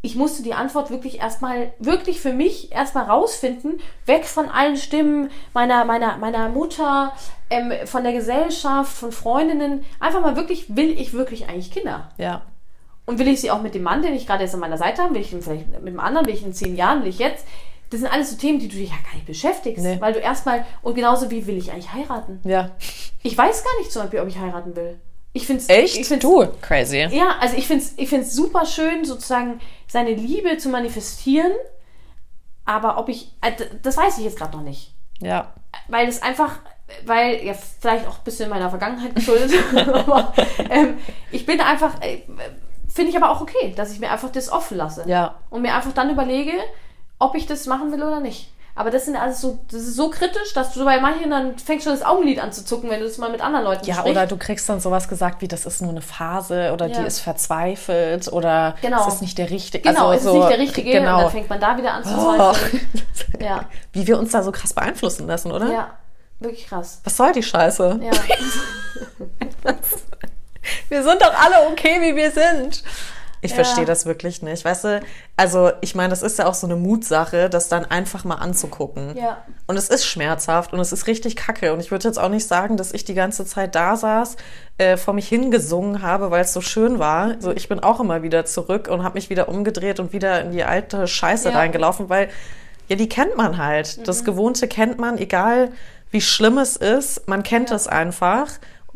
S1: ich musste die Antwort wirklich erstmal, wirklich für mich erstmal rausfinden, weg von allen Stimmen meiner, meiner, meiner Mutter, ähm, von der Gesellschaft, von Freundinnen. Einfach mal wirklich, will ich wirklich eigentlich Kinder?
S2: Ja.
S1: Und will ich sie auch mit dem Mann, den ich gerade jetzt an meiner Seite habe, will ich ihn vielleicht mit dem anderen, will ich in zehn Jahren, will ich jetzt? Das sind alles so Themen, die du dich ja gar nicht beschäftigst.
S2: Nee.
S1: Weil du erstmal, und genauso wie will ich eigentlich heiraten?
S2: Ja.
S1: Ich weiß gar nicht zum Beispiel, ob ich heiraten will. Ich finde es
S2: Echt?
S1: Ich find's,
S2: du? Crazy.
S1: Ja, also ich finde es ich find's super schön, sozusagen seine Liebe zu manifestieren. Aber ob ich, äh, das weiß ich jetzt gerade noch nicht.
S2: Ja.
S1: Weil es einfach, weil, ja, vielleicht auch ein bisschen meiner Vergangenheit geschuldet, aber ähm, ich bin einfach, äh, finde ich aber auch okay, dass ich mir einfach das offen lasse.
S2: Ja.
S1: Und mir einfach dann überlege, ob ich das machen will oder nicht. Aber das sind alles so, das ist so kritisch, dass du bei manchen dann fängst schon das Augenlid an zu zucken, wenn du das mal mit anderen Leuten
S2: Ja,
S1: besprichst.
S2: oder du kriegst dann sowas gesagt wie, das ist nur eine Phase oder
S1: Ja.
S2: die ist verzweifelt oder
S1: Genau.
S2: es ist nicht der richtige.
S1: Genau,
S2: also
S1: es ist
S2: so,
S1: nicht der richtige und
S2: Genau.
S1: dann fängt man da wieder an zu
S2: Oh.
S1: zweifeln. Ja,
S2: Wie wir uns da so krass beeinflussen lassen, oder?
S1: ja, wirklich krass.
S2: Was soll die Scheiße?
S1: Ja.
S2: Wir sind doch alle okay, wie wir sind. Ich
S1: Ja.
S2: verstehe das wirklich nicht. Weißt du, also ich meine, das ist ja auch so eine Mutsache, das dann einfach mal anzugucken.
S1: Ja.
S2: Und es ist schmerzhaft und es ist richtig kacke. Und ich würde jetzt auch nicht sagen, dass ich die ganze Zeit da saß, äh, vor mich hingesungen habe, weil es so schön war. So, ich bin auch immer wieder zurück und habe mich wieder umgedreht und wieder in die alte Scheiße
S1: Ja.
S2: reingelaufen, weil ja, die kennt man halt. Das Gewohnte kennt man, egal wie schlimm es ist, man kennt
S1: Ja.
S2: es einfach,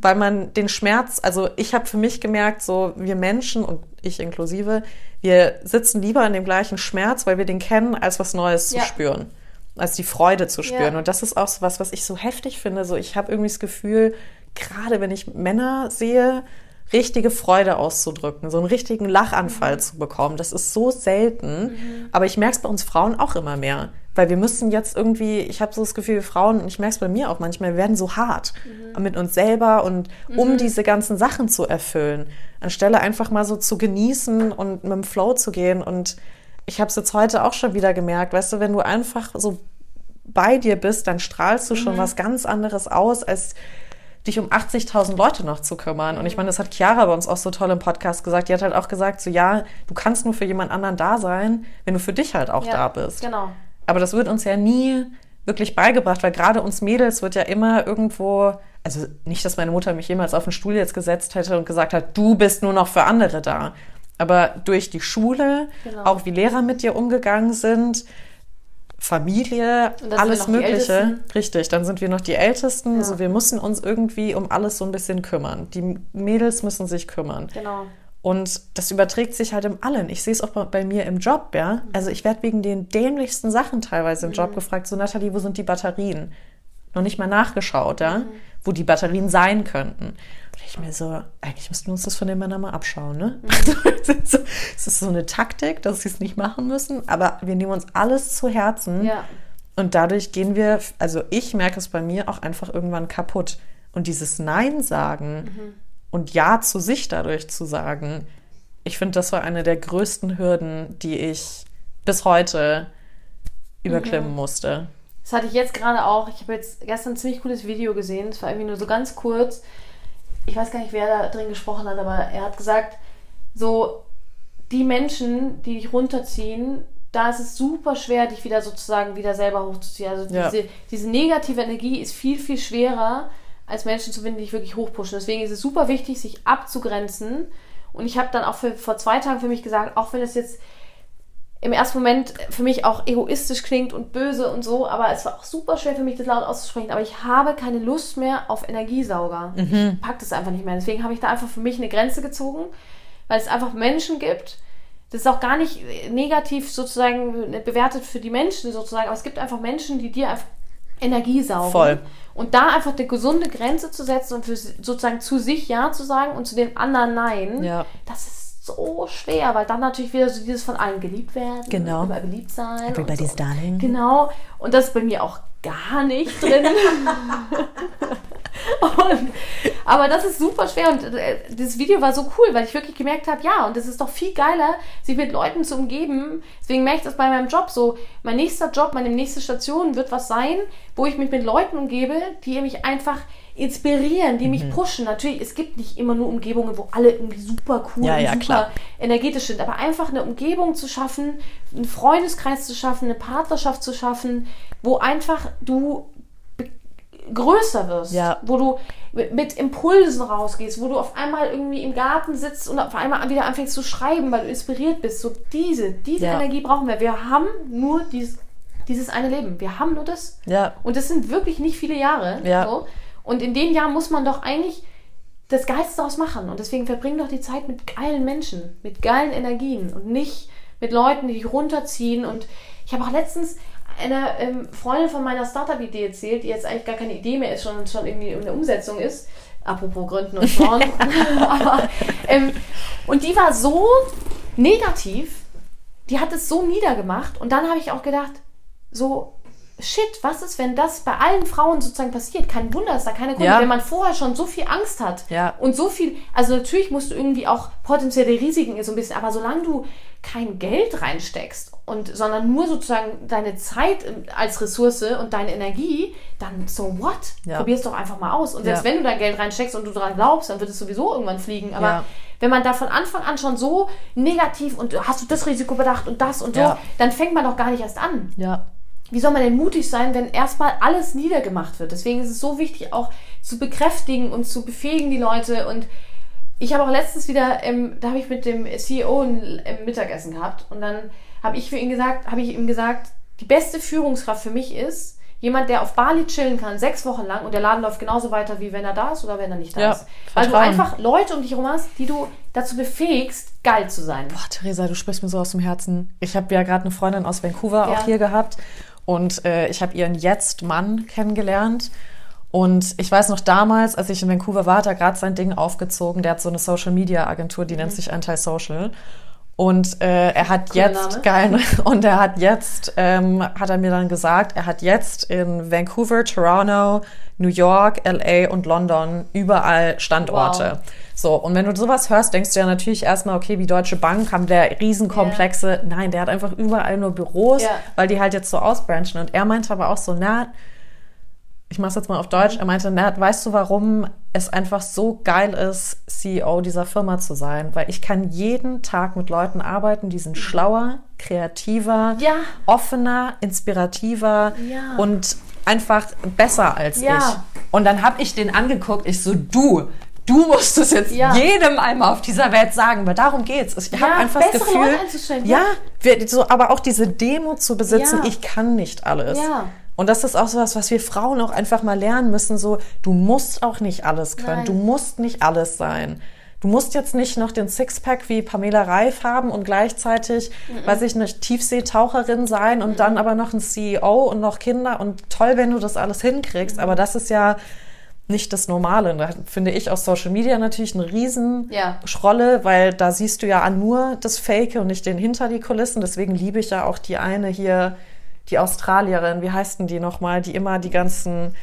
S2: weil man den Schmerz, also ich habe für mich gemerkt, so wir Menschen und ich inklusive, wir sitzen lieber in dem gleichen Schmerz, weil wir den kennen, als was Neues zu
S1: Ja.
S2: spüren, als die Freude zu spüren.
S1: Ja.
S2: Und das ist auch so was, was ich so heftig finde. So ich habe irgendwie das Gefühl, gerade wenn ich Männer sehe, richtige Freude auszudrücken, so einen richtigen Lachanfall zu bekommen. Das ist so selten. Aber ich merke es bei uns Frauen auch immer mehr. Weil wir müssen jetzt irgendwie, ich habe so das Gefühl, wir Frauen, und ich merke es bei mir auch manchmal, wir werden so hart mit uns selber und um diese ganzen Sachen zu erfüllen, anstelle einfach mal so zu genießen und mit dem Flow zu gehen. Und ich habe es jetzt heute auch schon wieder gemerkt, weißt du, wenn du einfach so bei dir bist, dann strahlst du schon was ganz anderes aus, als dich um 80.000 Leute noch zu kümmern. Und ich meine, das hat Chiara bei uns auch so toll im Podcast gesagt. Die hat halt auch gesagt, so ja, du kannst nur für jemand anderen da sein, wenn du für dich halt auch
S1: ja.
S2: da bist.
S1: Genau.
S2: Aber das wird uns ja nie wirklich beigebracht, weil gerade uns Mädels wird ja immer irgendwo, also nicht, dass meine Mutter mich jemals auf den Stuhl jetzt gesetzt hätte und gesagt hat, du bist nur noch für andere da. Aber durch die Schule,
S1: Genau.
S2: auch wie Lehrer mit dir umgegangen sind, Familie, alles Mögliche. Richtig, dann sind wir noch die Ältesten.
S1: Ja.
S2: So, wir müssen uns irgendwie um alles so ein bisschen kümmern. Die Mädels müssen sich kümmern.
S1: Genau.
S2: Und das überträgt sich halt im Allen. Ich sehe es auch bei, bei mir im Job, ja. Also ich werde wegen den dämlichsten Sachen teilweise im Job gefragt, so Nathalie, wo sind die Batterien? Noch nicht mal nachgeschaut, ja, wo die Batterien sein könnten. Und ich mir so, eigentlich müssten wir uns das von den Männern mal abschauen, ne? Also, es ist so- es ist so eine Taktik, dass sie es nicht machen müssen, aber wir nehmen uns alles zu Herzen.
S1: Ja.
S2: Und dadurch gehen wir, also ich merke es bei mir auch einfach irgendwann kaputt. Und dieses Nein sagen und Ja zu sich dadurch zu sagen, ich finde, das war eine der größten Hürden, die ich bis heute überklimmen musste.
S1: Das hatte ich jetzt gerade auch. Ich habe jetzt gestern ein ziemlich cooles Video gesehen. Es war irgendwie nur so ganz kurz. Ich weiß gar nicht, wer da drin gesprochen hat, aber er hat gesagt, so die Menschen, die dich runterziehen, da ist es super schwer, dich wieder sozusagen wieder selber hochzuziehen. Also
S2: Ja.
S1: diese, diese negative Energie ist viel, viel schwerer, als Menschen zu finden, die dich wirklich hochpushen. Deswegen ist es super wichtig, sich abzugrenzen. Und ich habe dann auch für, vor zwei Tagen für mich gesagt, auch wenn es jetzt im ersten Moment für mich auch egoistisch klingt und böse und so, aber es war auch super schwer für mich, das laut auszusprechen. Aber ich habe keine Lust mehr auf Energiesauger. Ich pack das einfach nicht mehr. Deswegen habe ich da einfach für mich eine Grenze gezogen, weil es einfach Menschen gibt. Das ist auch gar nicht negativ sozusagen bewertet für die Menschen sozusagen, aber es gibt einfach Menschen, die dir einfach Energie saugen.
S2: Voll.
S1: Und da einfach eine gesunde Grenze zu setzen und für sozusagen zu sich Ja zu sagen und zu den anderen Nein,
S2: Ja.
S1: das ist so schwer, weil dann natürlich wieder so dieses von allen geliebt werden.
S2: Genau.
S1: Überall beliebt sein.
S2: Everybody's
S1: so.
S2: darling.
S1: Genau. Und das ist bei mir auch gar nicht drin. und, aber das ist super schwer und äh, das Video war so cool, weil ich wirklich gemerkt habe, ja, und es ist doch viel geiler, sich mit Leuten zu umgeben. Deswegen merke ich das bei meinem Job so. Mein nächster Job, meine nächste Station wird was sein, wo ich mich mit Leuten umgebe, die mich einfach inspirieren, die
S2: Mhm.
S1: mich pushen. Natürlich, es gibt nicht immer nur Umgebungen, wo alle irgendwie super cool
S2: Ja,
S1: und
S2: ja,
S1: super
S2: klar.
S1: energetisch sind, aber einfach eine Umgebung zu schaffen, einen Freundeskreis zu schaffen, eine Partnerschaft zu schaffen, wo einfach du größer wirst,
S2: Ja.
S1: wo du mit, Impulsen rausgehst, wo du auf einmal irgendwie im Garten sitzt und auf einmal wieder anfängst zu schreiben, weil du inspiriert bist. So diese, diese
S2: Ja.
S1: Energie brauchen wir. Wir haben nur dieses, dieses eine Leben. Wir haben nur das.
S2: Ja.
S1: Und das sind wirklich nicht viele Jahre.
S2: Ja.
S1: So. Und in den Jahren muss man doch eigentlich das Geilste daraus machen. Und deswegen verbring doch die Zeit mit geilen Menschen, mit geilen Energien und nicht mit Leuten, die dich runterziehen. Und ich habe auch letztens einer ähm, Freundin von meiner Startup-Idee erzählt, die jetzt eigentlich gar keine Idee mehr ist, schon, schon irgendwie in der Umsetzung ist. Apropos Gründen und Frauen. Aber, ähm, und die war so negativ, die hat es so niedergemacht. Und dann habe ich auch gedacht, so, shit, was ist, wenn das bei allen Frauen sozusagen passiert? Kein Wunder, dass da keine Gründe,
S2: Ja.
S1: wenn man vorher schon so viel Angst hat
S2: Ja.
S1: und so viel, also natürlich musst du irgendwie auch potenzielle Risiken so ein bisschen, aber solange du kein Geld reinsteckst und sondern nur sozusagen deine Zeit als Ressource und deine Energie, dann so what?
S2: Ja.
S1: Probier's doch einfach mal aus. Und selbst
S2: Ja.
S1: wenn du da Geld reinsteckst und du daran glaubst, dann wird es sowieso irgendwann fliegen. Aber
S2: Ja.
S1: wenn man da von Anfang an schon so negativ und hast du das Risiko bedacht und das und so, dann fängt man doch gar nicht erst an.
S2: Ja.
S1: Wie soll man denn mutig sein, wenn erstmal alles niedergemacht wird? Deswegen ist es so wichtig, auch zu bekräftigen und zu befähigen die Leute. Und ich habe auch letztens wieder, ähm, da habe ich mit dem CEO ein Mittagessen gehabt und dann habe ich für ihn gesagt, habe ich ihm gesagt, die beste Führungskraft für mich ist jemand, der auf Bali chillen kann, sechs Wochen lang und der Laden läuft genauso weiter, wie wenn er da ist oder wenn er nicht da
S2: Ja,
S1: ist. Weil du
S2: Vertrauen.
S1: einfach Leute um dich herum hast, die du dazu befähigst, geil zu sein.
S2: Boah, Theresa, du sprichst mir so aus dem Herzen. Ich habe ja gerade eine Freundin aus Vancouver
S1: Ja.
S2: auch hier gehabt und äh, ich habe ihren Jetzt-Mann kennengelernt. Und ich weiß noch damals, als ich in Vancouver war, hat er gerade sein Ding aufgezogen. Der hat so eine Social-Media-Agentur, die nennt sich Anti-Social. Und äh, er hat
S1: Cooler
S2: jetzt
S1: Name.
S2: geil und er hat jetzt ähm, hat er mir dann gesagt, er hat jetzt in Vancouver, Toronto, New York, LA und London überall Standorte.
S1: Wow.
S2: So, und wenn du sowas hörst, denkst du ja natürlich erstmal, okay, wie Deutsche Bank haben der Riesenkomplexe. Nein, der hat einfach überall nur Büros,
S1: Ja.
S2: weil die halt jetzt so ausbranchen. Und er meinte aber auch so, na, ich mach's jetzt mal auf Deutsch, er meinte, na, weißt du, warum es einfach so geil ist, CEO dieser Firma zu sein? Weil ich kann jeden Tag mit Leuten arbeiten, die sind schlauer, kreativer,
S1: Ja.
S2: offener, inspirativer
S1: Ja.
S2: und einfach besser als
S1: Ja.
S2: ich. Und dann habe ich den angeguckt, ich so, du, du musst es jetzt
S1: Ja.
S2: jedem einmal auf dieser Welt sagen, weil darum geht's. Ich habe
S1: Ja,
S2: einfach das Gefühl, ja. wir, so, aber auch diese Demo zu besitzen,
S1: Ja.
S2: ich kann nicht alles.
S1: Ja.
S2: Und das ist auch so was, was wir Frauen auch einfach mal lernen müssen, so, du musst auch nicht alles können,
S1: Nein.
S2: du musst nicht alles sein. Du musst jetzt nicht noch den Sixpack wie Pamela Reif haben und gleichzeitig, weiß ich nicht, Tiefseetaucherin sein und dann aber noch ein CEO und noch Kinder und toll, wenn du das alles hinkriegst. Aber das ist ja nicht das Normale. Und Da finde ich aus Social Media natürlich eine riesen
S1: Ja.
S2: Schrolle, weil da siehst du ja nur das Fake und nicht den hinter die Kulissen. Deswegen liebe ich ja auch die eine hier, die Australierin, wie heißt denn die nochmal, die immer die ganzen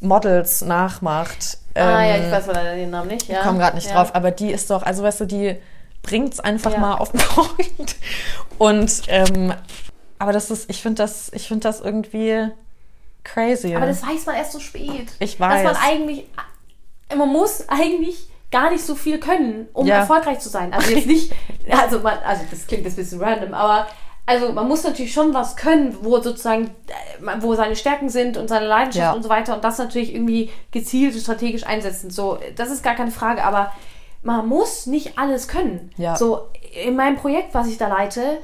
S2: Models nachmacht.
S1: ah ja,
S2: Ähm,
S1: ich weiß leider den Namen nicht. Ja.
S2: ich komme gerade nicht
S1: ja.
S2: drauf, aber die ist doch, also weißt du, die bringt es einfach
S1: Ja.
S2: mal auf den Punkt. Und ähm, aber das ist, ich finde das, ich finde das irgendwie crazy.
S1: Aber das weiß man erst so spät.
S2: Ich
S1: Dass man
S2: weiß.
S1: eigentlich, man muss eigentlich gar nicht so viel können, um
S2: Ja.
S1: erfolgreich zu sein. Also jetzt nicht, also man, also das klingt jetzt ein bisschen random, aber also man muss natürlich schon was können, wo sozusagen, wo seine Stärken sind und seine Leidenschaft
S2: Ja.
S1: und so weiter und das natürlich irgendwie gezielt und strategisch einsetzen. So, das ist gar keine Frage, aber man muss nicht alles können.
S2: Ja.
S1: So, in meinem Projekt, was ich da leite,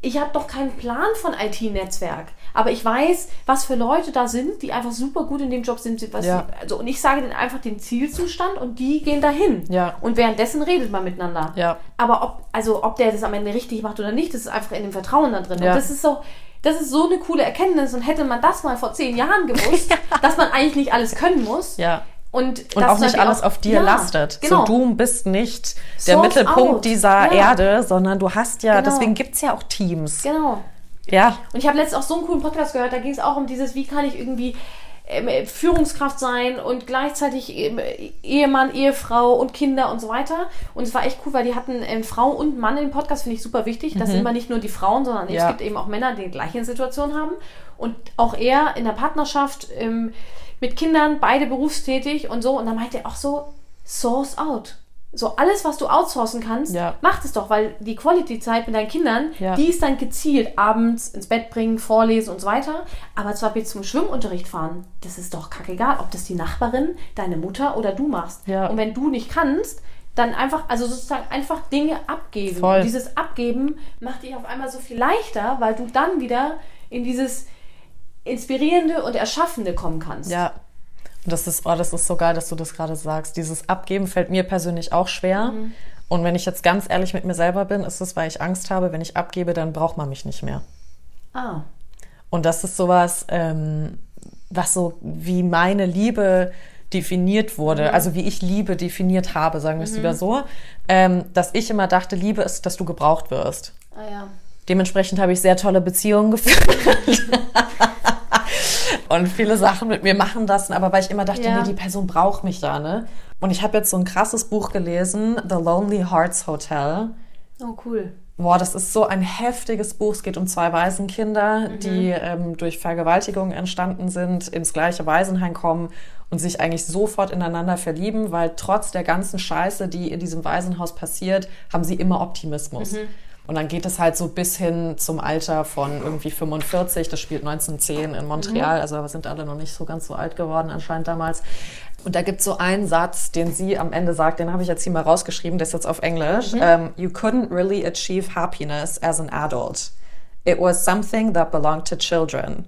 S1: ich habe doch keinen Plan von IT-Netzwerk. Aber ich weiß, was für Leute da sind, die einfach super gut in dem Job sind. Was
S2: Ja.
S1: also, und ich sage denen einfach den Zielzustand und die gehen dahin.
S2: Ja.
S1: Und währenddessen redet man miteinander.
S2: Ja.
S1: Aber ob, also ob der das am Ende richtig macht oder nicht, das ist einfach in dem Vertrauen da drin.
S2: Ja.
S1: Und das ist so, das ist so eine coole Erkenntnis. Und hätte man das mal vor zehn Jahren gewusst, dass man eigentlich nicht alles können muss.
S2: ja.
S1: Und,
S2: Und auch nicht alles auf dir
S1: ja,
S2: lastet.
S1: Genau.
S2: So, du bist nicht der
S1: Source
S2: Mittelpunkt
S1: out.
S2: dieser
S1: Ja.
S2: Erde, sondern du hast ja,
S1: Genau.
S2: deswegen gibt es ja auch Teams.
S1: Genau.
S2: Ja.
S1: Und ich habe letztens auch so einen coolen Podcast gehört, da ging es auch um dieses, wie kann ich irgendwie ähm, Führungskraft sein und gleichzeitig ähm, Ehemann, Ehefrau und Kinder und so weiter. Und es war echt cool, weil die hatten ähm, Frau und Mann im Podcast, finde ich super wichtig. Das sind immer nicht nur die Frauen, sondern
S2: Ja.
S1: es gibt eben auch Männer, die die gleiche Situation haben. Und auch er in der Partnerschaft ähm, mit Kindern, beide berufstätig und so. Und dann meinte er auch so, source out. So alles, was du outsourcen kannst,
S2: Ja.
S1: mach es doch, weil die Quality-Zeit mit deinen Kindern,
S2: Ja.
S1: die ist dann gezielt abends ins Bett bringen, vorlesen und so weiter. Aber zwar jetzt zum Schwimmunterricht fahren, das ist doch kackegal, ob das die Nachbarin, deine Mutter oder du machst.
S2: Ja.
S1: Und wenn du nicht kannst, dann einfach, also sozusagen einfach Dinge abgeben.
S2: Voll.
S1: Und dieses Abgeben macht dich auf einmal so viel leichter, weil du dann wieder in dieses Inspirierende und Erschaffende kommen kannst.
S2: Ja. Das ist, oh, das ist so geil, dass du das gerade sagst. Dieses Abgeben fällt mir persönlich auch schwer.
S1: Mhm.
S2: Und wenn ich jetzt ganz ehrlich mit mir selber bin, ist es, weil ich Angst habe, wenn ich abgebe, dann braucht man mich nicht mehr.
S1: Ah.
S2: Und das ist sowas, ähm, was so wie meine Liebe definiert wurde,
S1: Mhm.
S2: also wie ich Liebe definiert habe, sagen wir es lieber so, ähm, dass ich immer dachte, Liebe ist, dass du gebraucht wirst.
S1: Ah ja.
S2: Dementsprechend habe ich sehr tolle Beziehungen geführt. und viele Sachen mit mir machen lassen, aber weil ich immer dachte,
S1: Ja.
S2: nee, die Person braucht mich da, ne? Und ich habe jetzt so ein krasses Buch gelesen, The Lonely Hearts Hotel.
S1: Oh, cool.
S2: Boah, das ist so ein heftiges Buch. Es geht um zwei Waisenkinder,
S1: Mhm.
S2: die ähm, durch Vergewaltigung entstanden sind, ins gleiche Waisenheim kommen und sich eigentlich sofort ineinander verlieben, weil trotz der ganzen Scheiße, die in diesem Waisenhaus passiert, haben sie immer Optimismus. Und dann geht es halt so bis hin zum Alter von irgendwie 45. Das spielt 1910 in Montreal. Also wir sind alle noch nicht so ganz so alt geworden anscheinend damals. Und da gibt es so einen Satz, den sie am Ende sagt, den habe ich jetzt hier mal rausgeschrieben, der ist jetzt auf Englisch. Um, you couldn't really achieve happiness as an adult. It was something that belonged to children.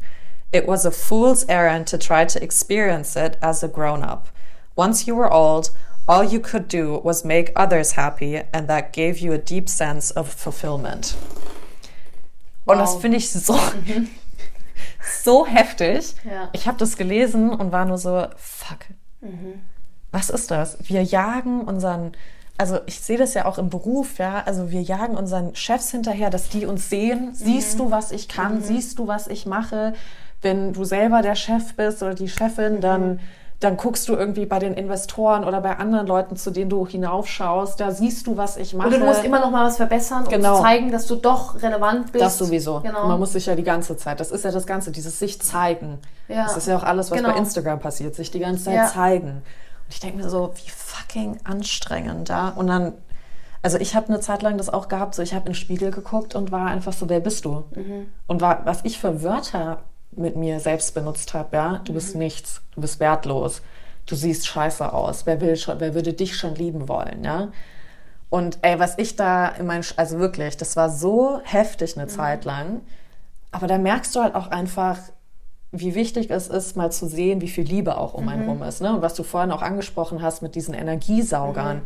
S2: It was a fool's errand to try to experience it as a grown up. Once you were old, all you could do was make others happy, and that gave you a deep sense of fulfillment. Und das
S1: Wow.
S2: finde ich so, so heftig.
S1: Ja.
S2: Ich habe das gelesen und war nur so, fuck. Was ist das? Wir jagen unseren, also ich sehe das ja auch im Beruf, ja, also wir jagen unseren Chefs hinterher, dass die uns sehen. Siehst du, was ich kann? Siehst du, was ich mache? Wenn du selber der Chef bist oder die Chefin, dann dann guckst du irgendwie bei den Investoren oder bei anderen Leuten, zu denen du hinaufschaust, da siehst du, was ich mache.
S1: Und du musst immer noch mal was verbessern, um
S2: Genau.
S1: zu zeigen, dass du doch relevant bist.
S2: Das sowieso.
S1: Genau.
S2: Man muss sich ja die ganze Zeit, das ist ja das Ganze, dieses sich zeigen.
S1: Ja.
S2: Das ist ja auch alles, was
S1: Genau.
S2: bei Instagram passiert, sich die ganze Zeit
S1: Ja.
S2: zeigen. Und ich denke mir so, wie fucking anstrengend, ja. Und dann, also ich habe eine Zeit lang das auch gehabt, so ich habe in den Spiegel geguckt und war einfach so, wer bist du?
S1: Mhm.
S2: Und war, was ich für Wörter mit mir selbst benutzt habe, ja, du
S1: Mhm.
S2: bist nichts, du bist wertlos, du siehst scheiße aus, wer will schon, wer würde dich schon lieben wollen, ja? Und ey, was ich da in meinen, Sch- also wirklich, das war so heftig eine Zeit lang. Aber da merkst du halt auch einfach, wie wichtig es ist, mal zu sehen, wie viel Liebe auch um einen rum ist. Ne? Und was du vorhin auch angesprochen hast mit diesen Energiesaugern.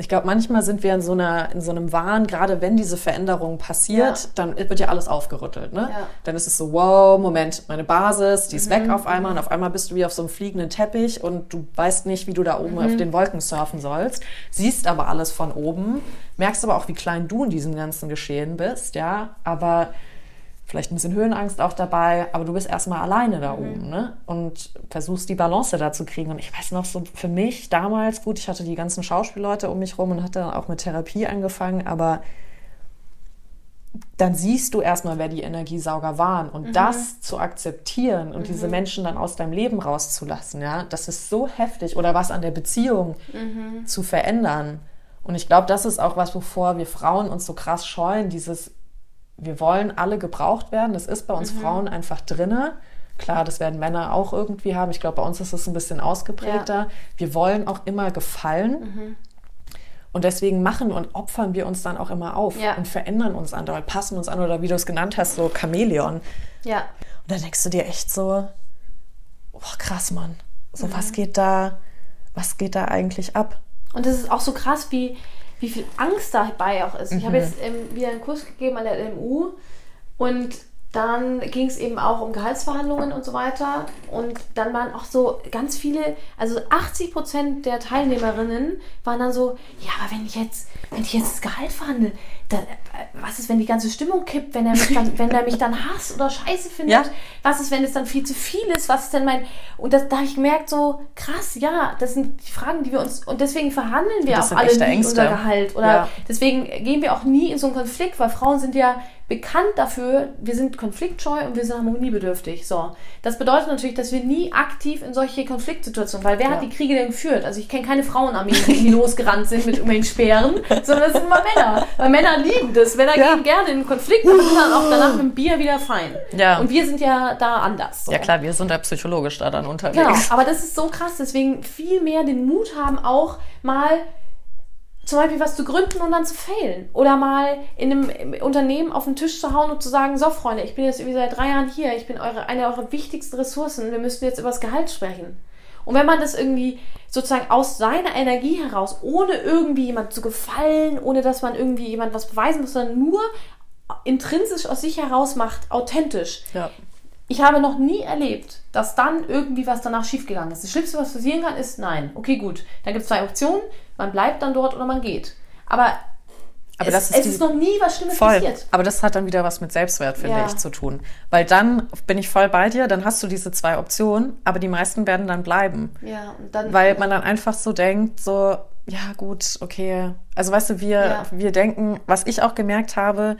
S2: Ich glaube, manchmal sind wir in so, einer, in so einem Wahn, gerade wenn diese Veränderung passiert,
S1: Ja.
S2: dann wird ja alles aufgerüttelt. Ne?
S1: Ja.
S2: Dann ist es so, wow, Moment, meine Basis, die ist weg auf einmal und auf einmal bist du wie auf so einem fliegenden Teppich und du weißt nicht, wie du da oben auf den Wolken surfen sollst, siehst aber alles von oben, merkst aber auch, wie klein du in diesem ganzen Geschehen bist, ja, aber vielleicht ein bisschen Höhenangst auch dabei, aber du bist erstmal alleine da oben, ne? Und versuchst die Balance da zu kriegen. Und ich weiß noch so für mich damals, gut, ich hatte die ganzen Schauspielleute um mich rum und hatte dann auch mit Therapie angefangen, aber dann siehst du erstmal, wer die Energiesauger waren und das zu akzeptieren und diese Menschen dann aus deinem Leben rauszulassen, ja, das ist so heftig oder was an der Beziehung zu verändern. Und ich glaube, das ist auch was, wovor wir Frauen uns so krass scheuen, dieses wir wollen alle gebraucht werden. Das ist bei uns Frauen einfach drinne. Klar, das werden Männer auch irgendwie haben. Ich glaube, bei uns ist es ein bisschen ausgeprägter. Wir wollen auch immer gefallen. Und deswegen machen und opfern wir uns dann auch immer auf
S1: Ja.
S2: und verändern uns andauernd, passen uns an oder wie du es genannt hast, so Chamäleon.
S1: Ja.
S2: Und dann denkst du dir echt so, oh, krass, Mann. So, was geht da, was geht da eigentlich ab?
S1: Und das ist auch so krass, wie, wie viel Angst dabei auch ist. Ich
S2: Mhm.
S1: habe jetzt ähm, wieder einen Kurs gegeben an der LMU und dann ging es eben auch um Gehaltsverhandlungen und so weiter. Und dann waren auch so ganz viele, also 80 Prozent der Teilnehmerinnen waren dann so, ja, aber wenn ich jetzt, wenn ich jetzt das Gehalt verhandle, dann, äh, was ist, wenn die ganze Stimmung kippt, wenn er mich dann, wenn er mich dann hasst oder scheiße findet?
S2: Ja.
S1: Was ist, wenn es dann viel zu viel ist? Was ist denn mein. Und das, da habe ich gemerkt, so krass, ja, das sind die Fragen, die wir uns. Und deswegen verhandeln wir auch alle nie
S2: Ängste.
S1: unser Gehalt. Oder
S2: Ja.
S1: deswegen gehen wir auch nie in so einen Konflikt, weil Frauen sind ja bekannt dafür, wir sind konfliktscheu und wir sind harmoniebedürftig. So. Das bedeutet natürlich, dass wir nie aktiv in solche Konfliktsituationen, weil wer
S2: Ja.
S1: hat die Kriege denn geführt? Also ich kenne keine Frauenarmeen, die losgerannt sind mit irgendwelchen Speeren, sondern das sind immer Männer. Weil Männer lieben das. Männer
S2: Ja.
S1: gehen gerne in Konflikt und sind dann auch danach mit dem Bier wieder fein.
S2: Ja.
S1: Und wir sind ja da anders. So.
S2: Ja klar, wir sind da psychologisch da dann unterwegs.
S1: Genau, aber das ist so krass, deswegen viel mehr den Mut haben, auch mal zum Beispiel was zu gründen und dann zu failen. Oder mal in einem Unternehmen auf den Tisch zu hauen und zu sagen, so Freunde, ich bin jetzt irgendwie seit drei Jahren hier, ich bin eure, eine eurer wichtigsten Ressourcen, wir müssen jetzt über das Gehalt sprechen. Und wenn man das irgendwie sozusagen aus seiner Energie heraus, ohne irgendwie jemand zu gefallen, ohne dass man irgendwie jemand was beweisen muss, sondern nur intrinsisch aus sich heraus macht, authentisch,
S2: Ja.
S1: Ich habe noch nie erlebt, dass dann irgendwie was danach schiefgegangen ist. Das Schlimmste, was passieren kann, ist nein. Okay, gut. Dann gibt es zwei Optionen. Man bleibt dann dort oder man geht. Aber,
S2: Aber
S1: es,
S2: das ist
S1: es ist noch nie was Schlimmes
S2: Voll.
S1: passiert.
S2: Aber das hat dann wieder was mit Selbstwert, finde
S1: Ja.
S2: ich, zu tun. Weil dann bin ich voll bei dir, dann hast du diese zwei Optionen, aber die meisten werden dann bleiben.
S1: Ja, und dann.
S2: Weil man dann einfach so denkt, so, ja gut, okay. Also weißt du, wir, ja. wir denken, was ich auch gemerkt habe,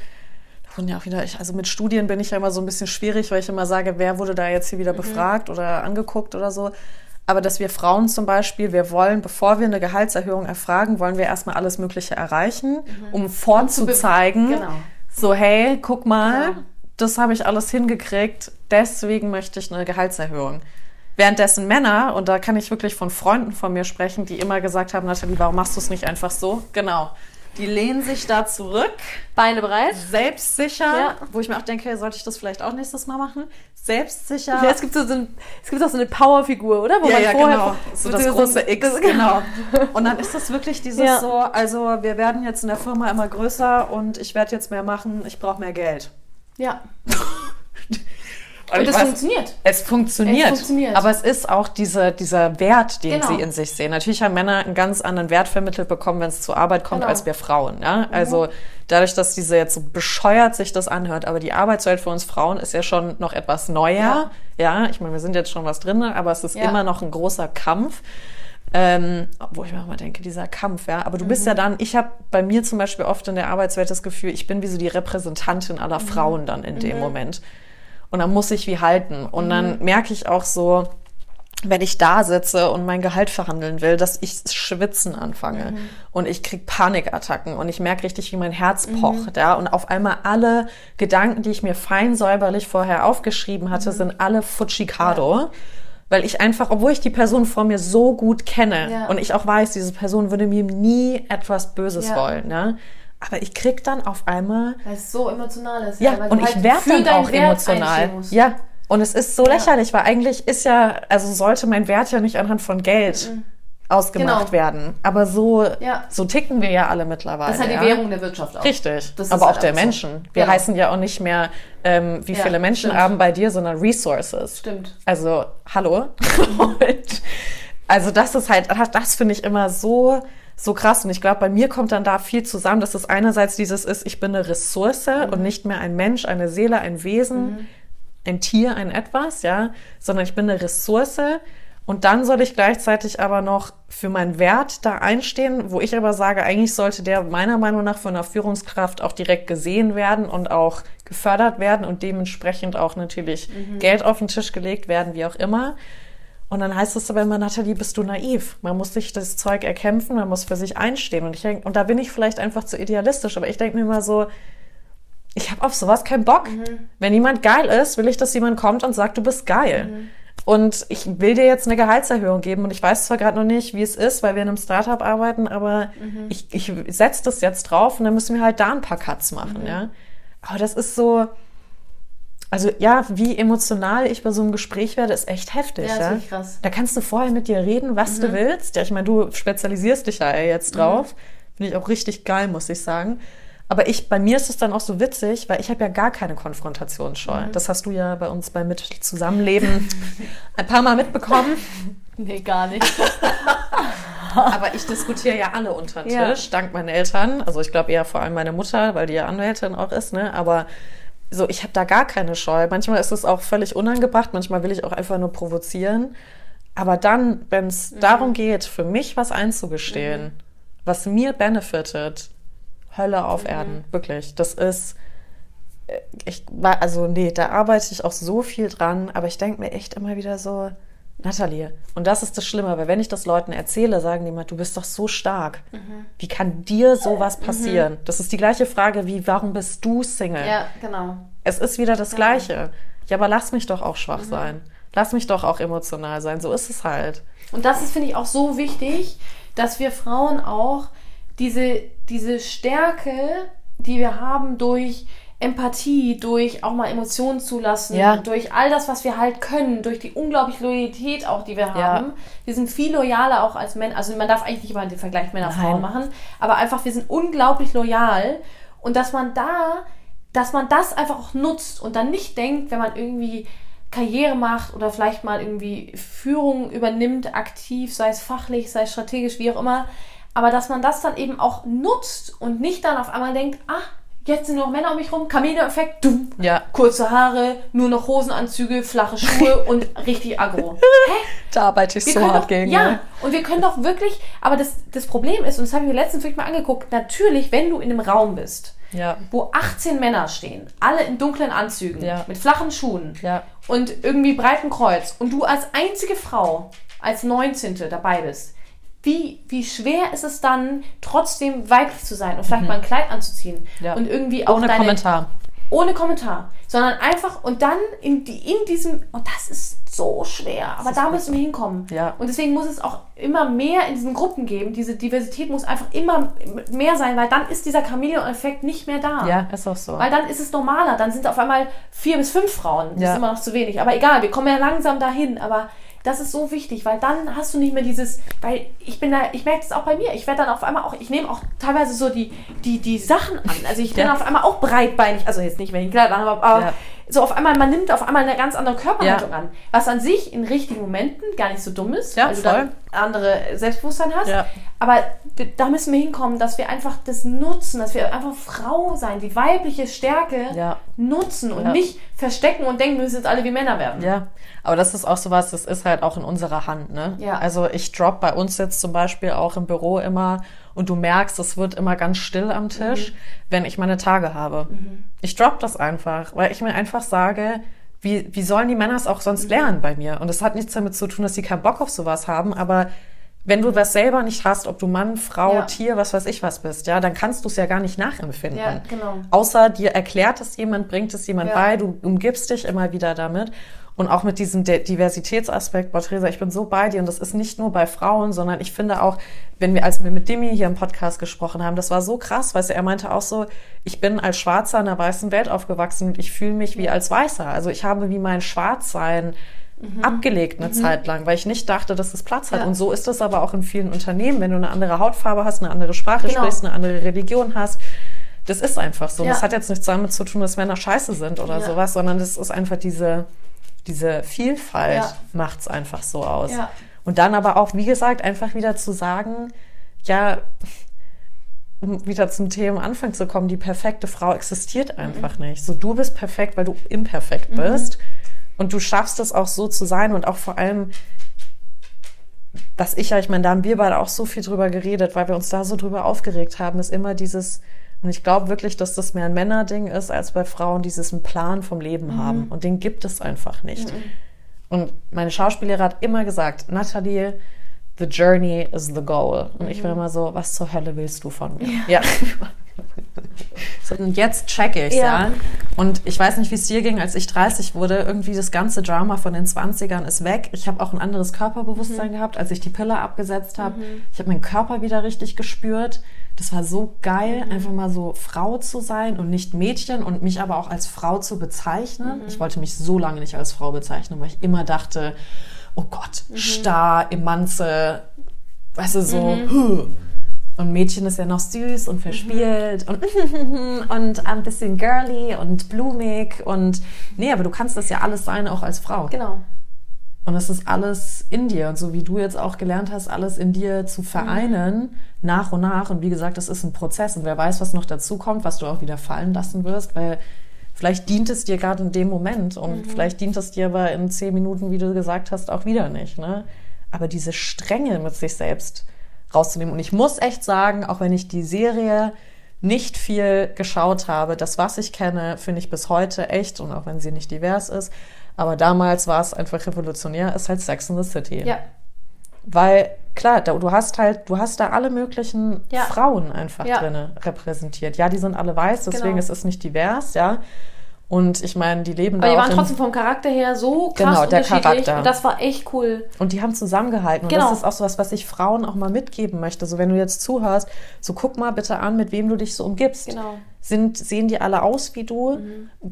S2: wurden ja auch wieder, ich, also mit Studien bin ich ja immer so ein bisschen schwierig, weil ich immer sage, wer wurde da jetzt hier wieder mhm. befragt oder angeguckt oder so. Aber dass wir Frauen zum Beispiel, wir wollen, bevor wir eine Gehaltserhöhung erfragen, wollen wir erstmal alles Mögliche erreichen, mhm. um vorzuzeigen, genau. so hey, guck mal, genau. das habe ich alles hingekriegt, deswegen möchte ich eine Gehaltserhöhung. Währenddessen Männer, und da kann ich wirklich von Freunden von mir sprechen, die immer gesagt haben, Nathalie, warum machst du es nicht einfach so? Genau. Die lehnen sich da zurück.
S1: Beine breit.
S2: Selbstsicher. Ja. Wo ich mir auch denke, sollte ich das vielleicht auch nächstes Mal machen? Selbstsicher.
S1: Ja, es gibt so ein, es gibt auch so eine Powerfigur, oder?
S2: Wo ja, ja, vorher genau. So das große so X, genau. Und dann ist das wirklich dieses so, also wir werden jetzt in der Firma immer größer und ich werde jetzt mehr machen, ich brauche mehr Geld.
S1: Ja. Und, es funktioniert.
S2: Es funktioniert. Es funktioniert. Aber es ist auch diese, dieser Wert, den genau. sie in sich sehen. Natürlich haben Männer einen ganz anderen Wert vermittelt bekommen, wenn es zur Arbeit kommt, genau. als wir Frauen. Ja? Mhm. Also dadurch, dass diese jetzt so bescheuert sich das anhört, aber die Arbeitswelt für uns Frauen ist ja schon noch etwas neuer. Ja, ja? ich meine, wir sind jetzt schon was drin, aber es ist ja. immer noch ein großer Kampf. Ähm, wo ich mir auch mal denke, dieser Kampf, ja. Aber du mhm. bist ja dann, ich habe bei mir zum Beispiel oft in der Arbeitswelt das Gefühl, ich bin wie so die Repräsentantin aller mhm. Frauen dann in dem mhm. Moment. Und dann muss ich wie halten. Und mhm. dann merke ich auch so, wenn ich da sitze und mein Gehalt verhandeln will, dass ich schwitzen anfange mhm. und ich krieg Panikattacken und ich merke richtig, wie mein Herz mhm. pocht, ja, und auf einmal alle Gedanken, die ich mir fein säuberlich vorher aufgeschrieben hatte, mhm. sind alle Futschikado. Ja. Weil ich einfach, obwohl ich die Person vor mir so gut kenne ja. und ich auch weiß, diese Person würde mir nie etwas Böses ja. wollen, ja, aber ich krieg dann auf einmal.
S1: Weil es so emotional ist.
S2: Ja, ja und ich halt werde dann auch emotional. Ja, und es ist so ja. lächerlich, weil eigentlich ist ja, also sollte mein Wert ja nicht anhand von Geld mhm. ausgemacht genau. werden. Aber so, ja. so ticken wir ja alle mittlerweile.
S1: Das ist halt die Währung der Wirtschaft auch.
S2: Richtig. aber halt auch der Menschen. So. Wir genau. heißen ja auch nicht mehr, ähm, wie viele Menschen stimmt. haben bei dir, sondern Resources.
S1: Stimmt.
S2: Also, hallo. und, also das ist halt, das finde ich immer so so krass. Und ich glaube, bei mir kommt dann da viel zusammen, dass es einerseits dieses ist, ich bin eine Ressource mhm. und nicht mehr ein Mensch, eine Seele, ein Wesen, mhm. ein Tier, ein etwas, ja, sondern ich bin eine Ressource. Und dann soll ich gleichzeitig aber noch für meinen Wert da einstehen, wo ich aber sage, eigentlich sollte der meiner Meinung nach von der Führungskraft auch direkt gesehen werden und auch gefördert werden und dementsprechend auch natürlich mhm. Geld auf den Tisch gelegt werden, wie auch immer. Und dann heißt es aber immer, Nathalie, bist du naiv. Man muss sich das Zeug erkämpfen, man muss für sich einstehen. Und ich denk, und da bin ich vielleicht einfach zu idealistisch, aber ich denke mir immer so, ich habe auf sowas keinen Bock. Mhm. Wenn jemand geil ist, will ich, dass jemand kommt und sagt, du bist geil. Mhm. Und ich will dir jetzt eine Gehaltserhöhung geben und ich weiß zwar gerade noch nicht, wie es ist, weil wir in einem Startup arbeiten, aber mhm. ich, ich setze das jetzt drauf und dann müssen wir halt da ein paar Cuts machen, mhm. ja. Aber das ist so, also ja, wie emotional ich bei so einem Gespräch werde, ist echt heftig. Ja, ja? Ist krass. Da kannst du vorher mit dir reden, was mhm. du willst. Ja, ich meine, du spezialisierst dich ja jetzt mhm. drauf. Mhm. Finde ich auch richtig geil, muss ich sagen. Aber ich, bei mir ist es dann auch so witzig, weil ich habe ja gar keine Konfrontationsscheu. Mhm. Das hast du ja bei uns beim Mit Zusammenleben ein paar Mal mitbekommen.
S1: Nee, gar nicht.
S2: Aber ich diskutiere ja alle unter den Tisch, ja. dank meinen Eltern. Also ich glaube eher vor allem meine Mutter, weil die ja Anwältin auch ist, ne? Aber so, ich habe da gar keine Scheu. Manchmal ist es auch völlig unangebracht, manchmal will ich auch einfach nur provozieren. Aber dann, wenn es mhm. darum geht, für mich was einzugestehen, mhm. was mir benefitet, Hölle auf mhm. Erden, wirklich. Das ist, äh, ich war, also nee, da arbeite ich auch so viel dran, aber ich denke mir echt immer wieder so, Nathalie, und das ist das Schlimme, weil wenn ich das Leuten erzähle, sagen die immer, du bist doch so stark. Mhm. Wie kann dir sowas mhm. passieren? Mhm. Das ist die gleiche Frage wie, warum bist du Single?
S1: Ja, genau.
S2: Es ist wieder das genau. Gleiche. Ja, aber lass mich doch auch schwach mhm. sein. Lass mich doch auch emotional sein. So ist es halt.
S1: Und das ist, finde ich, auch so wichtig, dass wir Frauen auch diese, diese Stärke, die wir haben durch Empathie, durch auch mal Emotionen zulassen, ja. durch all das, was wir halt können, durch die unglaubliche Loyalität auch, die wir haben. Ja. Wir sind viel loyaler auch als Männer. Also man darf eigentlich nicht immer den Vergleich Männer-Frauen machen, aber einfach, wir sind unglaublich loyal. Und dass man da, dass man das einfach auch nutzt und dann nicht denkt, wenn man irgendwie Karriere macht oder vielleicht mal irgendwie Führung übernimmt, aktiv, sei es fachlich, sei es strategisch, wie auch immer, aber dass man das dann eben auch nutzt und nicht dann auf einmal denkt, ah, Jetzt sind nur noch Männer um mich rum, Camino-Effekt, dumm.
S2: Ja.
S1: Kurze Haare, nur noch Hosenanzüge, flache Schuhe und richtig aggro. Hä?
S2: Da arbeite ich
S1: Wir
S2: so hart
S1: doch,
S2: gegen.
S1: Ja,
S2: ne?
S1: und wir können doch wirklich, aber das, das Problem ist, und das habe ich mir letztens wirklich mal angeguckt, natürlich, wenn du in einem Raum bist,
S2: Ja.
S1: wo 18 Männer stehen, alle in dunklen Anzügen,
S2: Ja.
S1: mit flachen Schuhen
S2: Ja.
S1: und irgendwie breiten Kreuz und du als einzige Frau, als 19. dabei bist, wie, wie schwer ist es dann, trotzdem weiblich zu sein und vielleicht mal ein Kleid anzuziehen
S2: Mhm. Ja.
S1: und irgendwie auch
S2: Ohne
S1: deine,
S2: Kommentar.
S1: ohne Kommentar, sondern einfach und dann in, die, in diesem, und das ist so schwer, aber da müssen wir hinkommen.
S2: Ja.
S1: Und deswegen muss es auch immer mehr in diesen Gruppen geben. Diese Diversität muss einfach immer mehr sein, weil dann ist dieser Chameleon-Effekt nicht mehr da.
S2: Ja, ist auch so.
S1: Weil dann ist es normaler, dann sind auf einmal vier bis fünf Frauen. Das
S2: Ja.
S1: ist immer noch zu wenig. Aber egal, wir kommen ja langsam dahin. Aber das ist so wichtig, weil dann hast du nicht mehr dieses, weil ich bin da, ich merke das auch bei mir. Ich werde dann auf einmal auch, ich nehme auch teilweise so die, die, die Sachen an. Also ich bin
S2: Ja.
S1: auf einmal auch breitbeinig, also jetzt nicht, wenn ich Kleid anhabe, aber
S2: Ja.
S1: So auf einmal, man nimmt auf einmal eine ganz andere Körperhaltung
S2: Ja.
S1: an. Was an sich in richtigen Momenten gar nicht so dumm ist,
S2: Ja,
S1: weil du
S2: voll.
S1: dann andere Selbstbewusstsein hast.
S2: Ja.
S1: Aber da müssen wir hinkommen, dass wir einfach das nutzen, dass wir einfach Frau sein, die weibliche Stärke
S2: Ja.
S1: nutzen und nicht verstecken und denken, wir müssen jetzt alle wie Männer werden.
S2: Ja, aber das ist auch sowas, das ist halt auch in unserer Hand, ne?
S1: Ja.
S2: Also ich drop bei uns jetzt zum Beispiel auch im Büro immer und du merkst, es wird immer ganz still am Tisch, wenn ich meine Tage habe. Ich drop das einfach, weil ich mir einfach sage, wie, wie sollen die Männer es auch sonst lernen bei mir? Und es hat nichts damit zu tun, dass sie keinen Bock auf sowas haben, aber wenn du das selber nicht hast, ob du Mann, Frau,
S1: Ja.
S2: Tier, was weiß ich was bist, ja, dann kannst du es ja gar nicht nachempfinden.
S1: Ja, genau.
S2: Außer dir erklärt es jemand, bringt es jemand
S1: Ja.
S2: bei, du umgibst dich immer wieder damit. Und auch mit diesem De- Diversitätsaspekt, boah, Theresa, ich bin so bei dir und das ist nicht nur bei Frauen, sondern ich finde auch, wenn wir, als wir mit Dimi hier im Podcast gesprochen haben, das war so krass, weißt du, er meinte auch so, ich bin als Schwarzer in einer weißen Welt aufgewachsen und ich fühle mich wie als Weißer. Also ich habe wie mein Schwarzsein abgelegt eine Zeit lang, weil ich nicht dachte, dass es Platz hat.
S1: Ja.
S2: Und so ist es aber auch in vielen Unternehmen, wenn du eine andere Hautfarbe hast, eine andere Sprache
S1: Genau.
S2: sprichst, eine andere Religion hast. Das ist einfach so.
S1: Ja.
S2: Das hat jetzt nichts damit zu tun, dass Männer scheiße sind oder
S1: Ja.
S2: sowas, sondern das ist einfach diese, diese Vielfalt
S1: Ja.
S2: macht's einfach so aus.
S1: Ja.
S2: Und dann aber auch, wie gesagt, einfach wieder zu sagen, ja, um wieder zum Thema Anfang zu kommen, die perfekte Frau existiert einfach nicht. So, du bist perfekt, weil du imperfekt bist. Und du schaffst es auch so zu sein und auch vor allem, was ich ja, ich meine, da haben wir beide auch so viel drüber geredet, weil wir uns da so drüber aufgeregt haben, ist immer dieses, und ich glaube wirklich, dass das mehr ein Männerding ist als bei Frauen, dieses einen Plan vom Leben haben. Und den gibt es einfach nicht. Und meine Schauspiellehrer hat immer gesagt, Nathalie, the journey is the goal. Und ich war immer so, was zur Hölle willst du von mir? Ja. so, und jetzt check ich's, ja.
S1: Ja.
S2: Und ich weiß nicht, wie es dir ging, als ich 30 wurde. Irgendwie das ganze Drama von den 20ern ist weg. Ich habe auch ein anderes Körperbewusstsein gehabt, als ich die Pille abgesetzt habe. Ich habe meinen Körper wieder richtig gespürt. Das war so geil, einfach mal so Frau zu sein und nicht Mädchen und mich aber auch als Frau zu bezeichnen. Ich wollte mich so lange nicht als Frau bezeichnen, weil ich immer dachte, oh Gott, starr, Emanze, weißt du, so, huh. Und Mädchen ist ja noch süß und verspielt und, und ein bisschen girly und blumig und nee, aber du kannst das ja alles sein, auch als Frau.
S1: Genau.
S2: Und es ist alles in dir. Und so wie du jetzt auch gelernt hast, alles in dir zu vereinen, nach und nach. Und wie gesagt, das ist ein Prozess. Und wer weiß, was noch dazu kommt, was du auch wieder fallen lassen wirst, weil vielleicht dient es dir gerade in dem Moment und vielleicht dient es dir aber in zehn Minuten, wie du gesagt hast, auch wieder nicht. Ne? Aber diese Strenge mit sich selbst rauszunehmen. Und ich muss echt sagen, auch wenn ich die Serie nicht viel geschaut habe, das, was ich kenne, finde ich bis heute echt, und auch wenn sie nicht divers ist, aber damals war es einfach revolutionär, ist halt Sex in the City.
S1: Ja.
S2: Weil, klar, da, du hast halt, du hast da alle möglichen
S1: Ja.
S2: Frauen einfach
S1: Ja.
S2: drinne repräsentiert. Ja, die sind alle weiß, deswegen
S1: Genau.
S2: ist es nicht divers, ja. Und ich meine, die leben
S1: Aber
S2: da
S1: die
S2: auch
S1: waren trotzdem vom Charakter her so krass
S2: Genau, der
S1: unterschiedlich.
S2: Charakter.
S1: Und das war echt cool.
S2: Und die haben zusammengehalten. Und
S1: Genau.
S2: das ist auch so was, was ich Frauen auch mal mitgeben möchte. So, wenn du jetzt zuhörst, so guck mal bitte an, mit wem du dich so umgibst.
S1: Genau.
S2: Sind, sehen die alle aus wie du?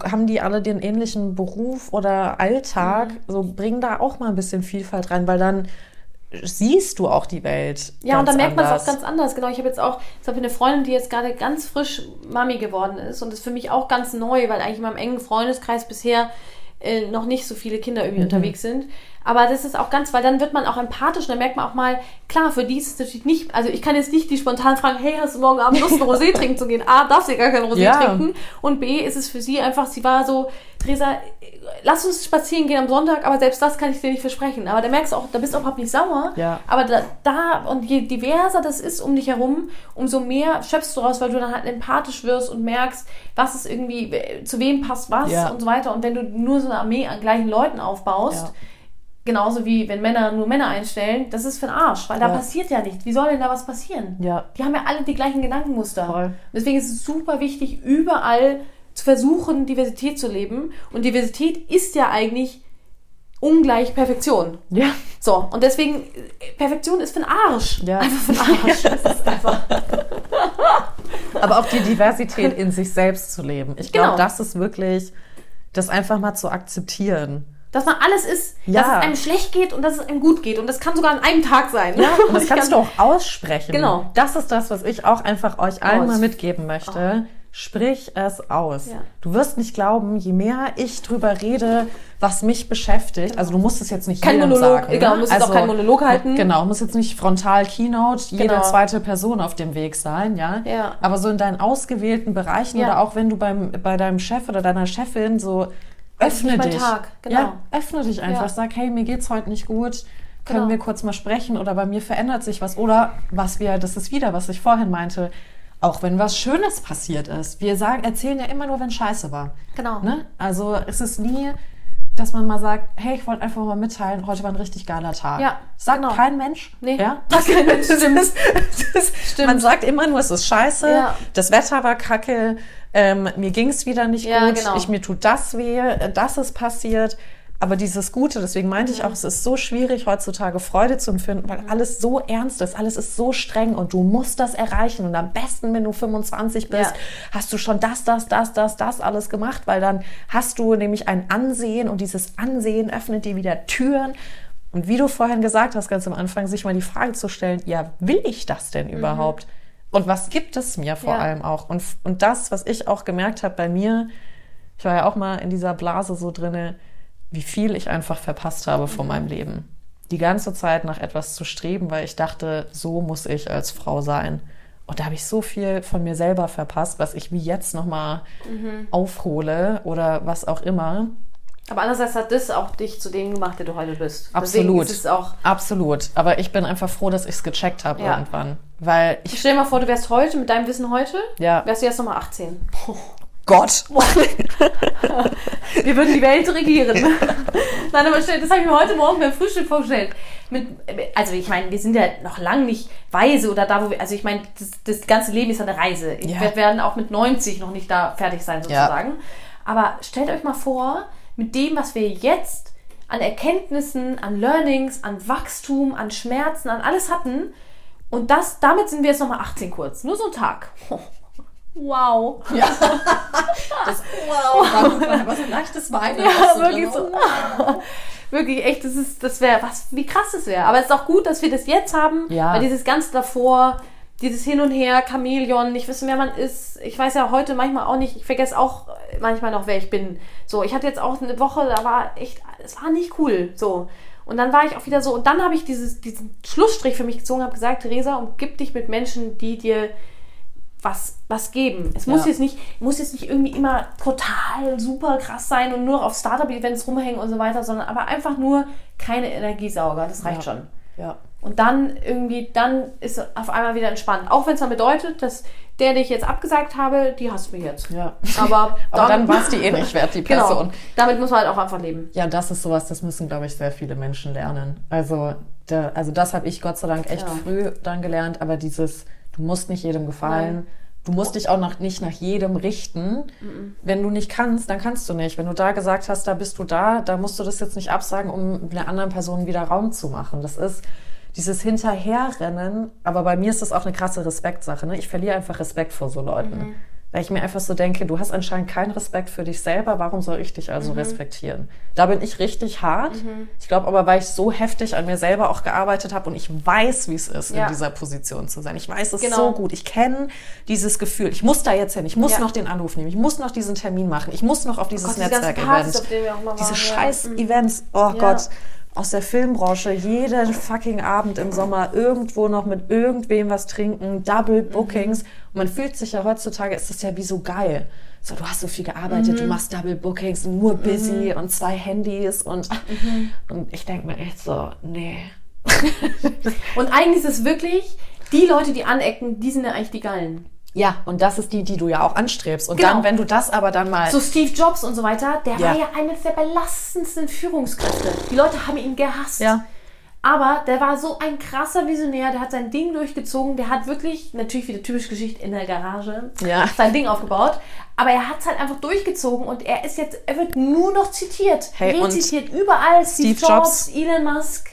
S2: Haben die alle den ähnlichen Beruf oder Alltag? So, bring da auch mal ein bisschen Vielfalt rein, weil dann siehst du auch die Welt.
S1: Ja, und dann merkt man es auch ganz anders. Genau, ich habe jetzt auch, ich habe eine Freundin, die jetzt gerade ganz frisch Mami geworden ist und das ist für mich auch ganz neu, weil eigentlich in meinem engen Freundeskreis bisher äh, noch nicht so viele Kinder
S2: Mhm.
S1: irgendwie unterwegs sind. Aber das ist auch ganz, weil dann wird man auch empathisch und dann merkt man auch mal, klar, für die ist es natürlich nicht, also ich kann jetzt nicht die spontan fragen, hey, hast du morgen Abend Lust, ein Rosé trinken zu gehen? A, darf sie gar kein Rosé
S2: Ja.
S1: trinken. Und B, ist es für sie einfach, sie war so, Theresa, lass uns spazieren gehen am Sonntag, aber selbst das kann ich dir nicht versprechen. Aber da merkst du auch, da bist du auch überhaupt nicht sauer.
S2: Ja.
S1: Aber da, da, und je diverser das ist um dich herum, umso mehr schöpfst du raus, weil du dann halt empathisch wirst und merkst, was ist irgendwie, zu wem passt was
S2: Ja.
S1: und so weiter. Und wenn du nur so eine Armee an gleichen Leuten aufbaust,
S2: Ja.
S1: Genauso wie wenn Männer nur Männer einstellen, das ist für den Arsch, weil da
S2: Ja.
S1: passiert ja nichts. Wie soll denn da was passieren?
S2: Ja.
S1: Die haben ja alle die gleichen Gedankenmuster.
S2: Voll.
S1: Deswegen ist es super wichtig, überall zu versuchen, Diversität zu leben. Und Diversität ist ja eigentlich ungleich Perfektion.
S2: Ja.
S1: So, und deswegen, Perfektion ist für den Arsch.
S2: Ja.
S1: Einfach für den Arsch. Das ist einfach.
S2: Aber auch die Diversität in sich selbst zu leben. Ich glaube,
S1: Genau.
S2: das ist wirklich, das einfach mal zu akzeptieren.
S1: Dass man alles ist,
S2: Ja.
S1: dass es einem schlecht geht und dass es einem gut geht. Und das kann sogar an einem Tag sein.
S2: Ja, und das kannst
S1: kann-
S2: du auch aussprechen.
S1: Genau.
S2: Das ist das, was ich auch einfach euch allen
S1: Aus.
S2: mal mitgeben möchte. Sprich es aus.
S1: Ja.
S2: Du wirst nicht glauben, je mehr ich drüber rede, was mich beschäftigt, also du musst es jetzt nicht
S1: Kein
S2: jedem
S1: Monolog,
S2: sagen.
S1: genau,
S2: ne?
S1: musst jetzt auch keinen Monolog halten.
S2: Genau, muss jetzt nicht frontal Keynote, jede
S1: Genau.
S2: zweite Person auf dem Weg sein, ja.
S1: Ja.
S2: Aber so in deinen ausgewählten Bereichen
S1: Ja.
S2: oder auch wenn du beim, bei deinem Chef oder deiner Chefin so öffne dich.
S1: Tag, genau.
S2: Ja, öffne dich einfach.
S1: Ja.
S2: Sag, hey, mir geht's heute nicht gut. Können
S1: Genau.
S2: wir kurz mal sprechen oder bei mir verändert sich was oder was wir, das ist wieder, was ich vorhin meinte, auch wenn was Schönes passiert ist. Wir sagen, erzählen ja immer nur, wenn Scheiße war.
S1: Genau.
S2: Ne? Also es ist nie, dass man mal sagt, hey, ich wollte einfach mal mitteilen, heute war ein richtig geiler Tag.
S1: Ja,
S2: Sagt
S1: genau.
S2: kein Mensch.
S1: Nee.
S2: Ja?
S1: Sagt kein Mensch, stimmt. Stimmt.
S2: Man sagt immer nur, es ist scheiße,
S1: Ja.
S2: das Wetter war kacke, ähm, mir ging es wieder nicht
S1: Ja,
S2: gut,
S1: genau.
S2: ich, mir tut das weh, äh, das ist passiert. Aber dieses Gute, deswegen meinte ich auch, es ist so schwierig heutzutage Freude zu empfinden, weil alles so ernst ist, alles ist so streng und du musst das erreichen. Und am besten, wenn du 25 bist,
S1: Ja.
S2: hast du schon das, das, das, das, das alles gemacht, weil dann hast du nämlich ein Ansehen und dieses Ansehen öffnet dir wieder Türen. Und wie du vorhin gesagt hast, ganz am Anfang, sich mal die Frage zu stellen, ja, will ich das denn überhaupt? Und was gibt es mir vor
S1: Ja.
S2: allem auch? Und, und das, was ich auch gemerkt habe bei mir, ich war ja auch mal in dieser Blase so drinne, wie viel ich einfach verpasst habe von meinem Leben. Die ganze Zeit nach etwas zu streben, weil ich dachte, so muss ich als Frau sein. Und da habe ich so viel von mir selber verpasst, was ich wie jetzt nochmal aufhole oder was auch immer.
S1: Aber andererseits hat das auch dich zu dem gemacht, der du heute bist.
S2: Absolut. Absolut. Aber ich bin einfach froh, dass ich es gecheckt habe
S1: Ja.
S2: irgendwann. Weil ich.
S1: stell dir mal vor, du wärst heute, mit deinem Wissen heute,
S2: Ja.
S1: wärst du jetzt nochmal 18.
S2: Gott!
S1: Wir würden die Welt regieren. Nein, aber stell- das habe ich mir heute Morgen beim Frühstück vorgestellt. Mit, also ich meine, wir sind ja noch lang nicht weise oder da, wo wir, also ich meine, das, das ganze Leben ist eine Reise.
S2: Ja.
S1: Wir werden auch mit 90 noch nicht da fertig sein sozusagen. Aber stellt euch mal vor, mit dem, was wir jetzt an Erkenntnissen, an Learnings, an Wachstum, an Schmerzen, an alles hatten. Und das, damit sind wir jetzt nochmal 18 kurz. Nur so ein Tag. Wow.
S2: Das, wow, war so ein leichtes Weinen.
S1: Ja, wirklich so. wirklich, echt, das ist, das wäre, was, wie krass das wäre. Aber es ist auch gut, dass wir das jetzt haben,
S2: Ja.
S1: weil dieses Ganze davor, dieses Hin und Her, Chamäleon, nicht wissen, wer man ist. Ich weiß ja heute manchmal auch nicht, ich vergesse auch manchmal noch, wer ich bin. So, ich hatte jetzt auch eine Woche, da war echt, es war nicht cool. So. Und dann war ich auch wieder so, und dann habe ich dieses, diesen Schlussstrich für mich gezogen, habe gesagt, Theresa, umgib dich mit Menschen, die dir was, was geben. Es muss
S2: Ja.
S1: jetzt nicht, muss jetzt nicht irgendwie immer total super krass sein und nur auf Startup-Events rumhängen und so weiter, sondern aber einfach nur keine Energiesauger. Das reicht
S2: Ja.
S1: schon.
S2: Ja.
S1: Und dann irgendwie, dann ist es auf einmal wieder entspannt. Auch wenn es dann bedeutet, dass der, den ich jetzt abgesagt habe, die hasst mich jetzt.
S2: ja.
S1: Aber,
S2: Aber dann war es die eh nicht wert, die
S1: Genau.
S2: Person.
S1: Damit muss man halt auch einfach leben.
S2: Ja, das ist sowas, das müssen, glaube ich, sehr viele Menschen lernen. Also, da, also das habe ich Gott sei Dank echt
S1: Ja.
S2: früh dann gelernt, aber dieses, du musst nicht jedem gefallen.
S1: Nein.
S2: Du musst dich auch noch nicht nach jedem richten. Wenn du nicht kannst, dann kannst du nicht. Wenn du da gesagt hast, da bist du da, da musst du das jetzt nicht absagen, um einer anderen Person wieder Raum zu machen. Das ist dieses Hinterherrennen, aber bei mir ist das auch eine krasse Respektsache. Ne? Ich verliere einfach Respekt vor so Leuten. Weil ich mir einfach so denke, du hast anscheinend keinen Respekt für dich selber, warum soll ich dich also respektieren? Da bin ich richtig hart. Ich glaube aber, weil ich so heftig an mir selber auch gearbeitet habe und ich weiß, wie es ist,
S1: Ja.
S2: in dieser Position zu sein. Ich weiß es
S1: Genau.
S2: so gut. Ich kenne dieses Gefühl. Ich muss da jetzt hin. Ich muss
S1: Ja.
S2: noch den Anruf nehmen. Ich muss noch diesen Termin machen. Ich muss noch auf dieses
S1: Gott, diese ganzen
S2: Netzwerk-Event. Diese
S1: waren, ja.
S2: scheiß
S1: Mhm.
S2: Events. Oh
S1: Ja.
S2: Gott. Aus der Filmbranche jeden fucking Abend im Sommer irgendwo noch mit irgendwem was trinken, Double Bookings. Und man fühlt sich ja heutzutage, ist das ja wie so geil. So, du hast so viel gearbeitet, du machst Double Bookings, nur busy und zwei Handys und, und ich denke mir echt so, nee.
S1: Und eigentlich ist es wirklich, die Leute, die anecken, die sind ja eigentlich die Geilen.
S2: Ja, und das ist die, die du ja auch anstrebst. Und
S1: Genau.
S2: dann, wenn du das aber dann mal.
S1: So Steve Jobs und so weiter, der
S2: Ja.
S1: war ja eines der belastendsten Führungskräfte. Die Leute haben ihn gehasst.
S2: Ja.
S1: Aber der war so ein krasser Visionär, der hat sein Ding durchgezogen, der hat wirklich, natürlich wieder typische Geschichte in der Garage,
S2: Ja.
S1: sein Ding aufgebaut. Aber er hat es halt einfach durchgezogen und er ist jetzt, er wird nur noch zitiert.
S2: Hey,
S1: rezitiert überall. Steve,
S2: Steve
S1: Jobs,
S2: Jobs.
S1: Elon Musk,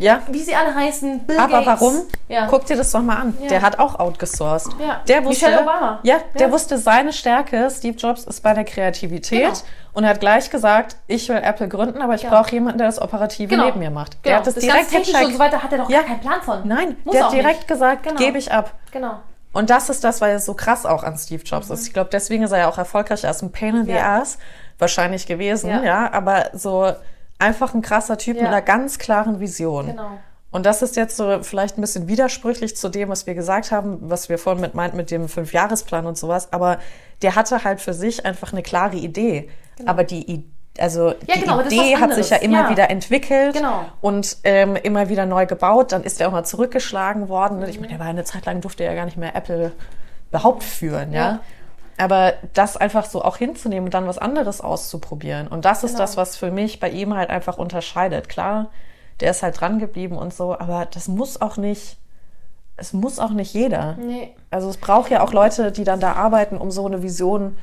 S2: ja.
S1: wie sie alle heißen, Bill
S2: Aber
S1: Gates.
S2: warum?
S1: Ja.
S2: Guck dir das doch mal an.
S1: Ja.
S2: Der hat auch outgesourced.
S1: Ja.
S2: Der wusste,
S1: Michelle Obama.
S2: Ja, der
S1: Ja.
S2: wusste, seine Stärke, Steve Jobs, ist bei der Kreativität.
S1: Genau.
S2: Und er hat gleich gesagt, ich will Apple gründen, aber ich
S1: Ja.
S2: brauche jemanden, der das Operative
S1: Genau.
S2: neben mir macht.
S1: Genau.
S2: Der hat das,
S1: das
S2: direkt
S1: ganze und so weiter hat er doch
S2: Ja.
S1: gar keinen Plan von.
S2: Nein,
S1: Muss
S2: der
S1: er
S2: hat direkt
S1: nicht.
S2: gesagt,
S1: Genau.
S2: gebe ich ab.
S1: Genau.
S2: Und das ist das, weil es so krass auch an Steve Jobs ist. Ich glaube, deswegen ist er ja auch erfolgreich. Er ist ein Pain in the
S1: Mhm.
S2: Ass wahrscheinlich gewesen,
S1: ja.
S2: aber so einfach ein krasser Typ
S1: Ja.
S2: mit einer ganz klaren Vision.
S1: Genau.
S2: Und das ist jetzt so vielleicht ein bisschen widersprüchlich zu dem, was wir gesagt haben, was wir vorhin mit meinten mit dem Fünfjahresplan und sowas. Aber der hatte halt für sich einfach eine klare Idee. Aber die Idee also
S1: Ja,
S2: die
S1: genau,
S2: Idee hat sich ja immer
S1: Ja.
S2: wieder entwickelt
S1: Genau.
S2: und ähm, immer wieder neu gebaut. Dann ist er auch mal zurückgeschlagen worden.
S1: Mhm.
S2: Ich meine, der war eine Zeit lang, durfte er ja gar nicht mehr Apple überhaupt führen, ja.
S1: Ja.
S2: Aber das einfach so auch hinzunehmen und dann was anderes auszuprobieren. Und das ist
S1: Genau.
S2: das, was für mich bei ihm halt einfach unterscheidet. Klar, der ist halt dran geblieben und so, aber das muss auch nicht, es muss auch nicht jeder.
S1: Nee.
S2: Also es braucht ja auch Leute, die dann da arbeiten, um so eine Vision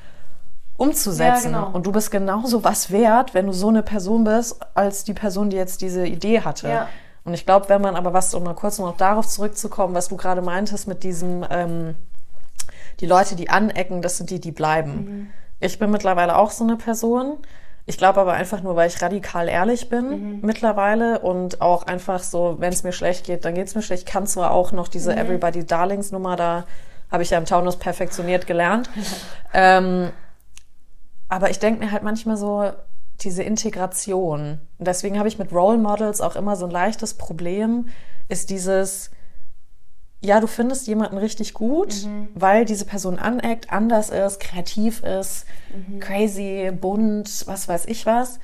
S2: umzusetzen.
S1: Ja, genau.
S2: Und du bist genauso was wert, wenn du so eine Person bist, als die Person, die jetzt diese Idee hatte.
S1: Ja.
S2: Und ich glaube, wenn man aber was, um mal kurz noch darauf zurückzukommen, was du gerade meintest mit diesem, ähm, die Leute, die anecken, das sind die, die bleiben.
S1: Mhm.
S2: Ich bin mittlerweile auch so eine Person. Ich glaube aber einfach nur, weil ich radikal ehrlich bin
S1: Mhm.
S2: mittlerweile und auch einfach so, wenn es mir schlecht geht, dann geht es mir schlecht. Ich kann zwar auch noch diese
S1: Mhm.
S2: Everybody Darlings Nummer, da habe ich ja im Taunus perfektioniert gelernt. ähm, aber ich denke mir halt manchmal so, diese Integration. Und deswegen habe ich mit Role Models auch immer so ein leichtes Problem, ist dieses, ja, du findest jemanden richtig gut, weil diese Person aneckt, anders ist, kreativ ist, crazy, bunt, was weiß ich was.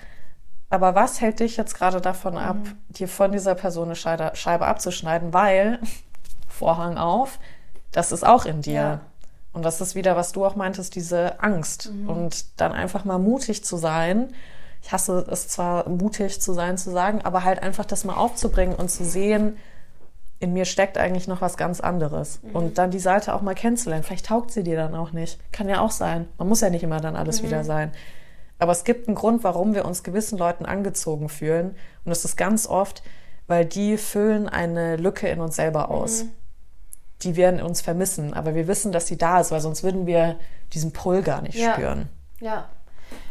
S2: Aber was hält dich jetzt gerade davon ab, dir von dieser Person eine Scheibe, Scheibe abzuschneiden? Weil, Vorhang auf, das ist auch in dir.
S1: Ja.
S2: Und das ist wieder, was du auch meintest, diese Angst. Und dann einfach mal mutig zu sein. Ich hasse es zwar, mutig zu sein, zu sagen, aber halt einfach das mal aufzubringen und zu sehen, in mir steckt eigentlich noch was ganz anderes. Und dann die Seite auch mal kennenzulernen. Vielleicht taugt sie dir dann auch nicht. Kann ja auch sein. Man muss ja nicht immer dann alles wieder sein. Aber es gibt einen Grund, warum wir uns gewissen Leuten angezogen fühlen. Und es ist ganz oft, weil die füllen eine Lücke in uns selber aus. Die wir in uns vermissen. Aber wir wissen, dass sie da ist, weil sonst würden wir diesen Pull gar nicht
S1: Ja.
S2: spüren.
S1: Ja.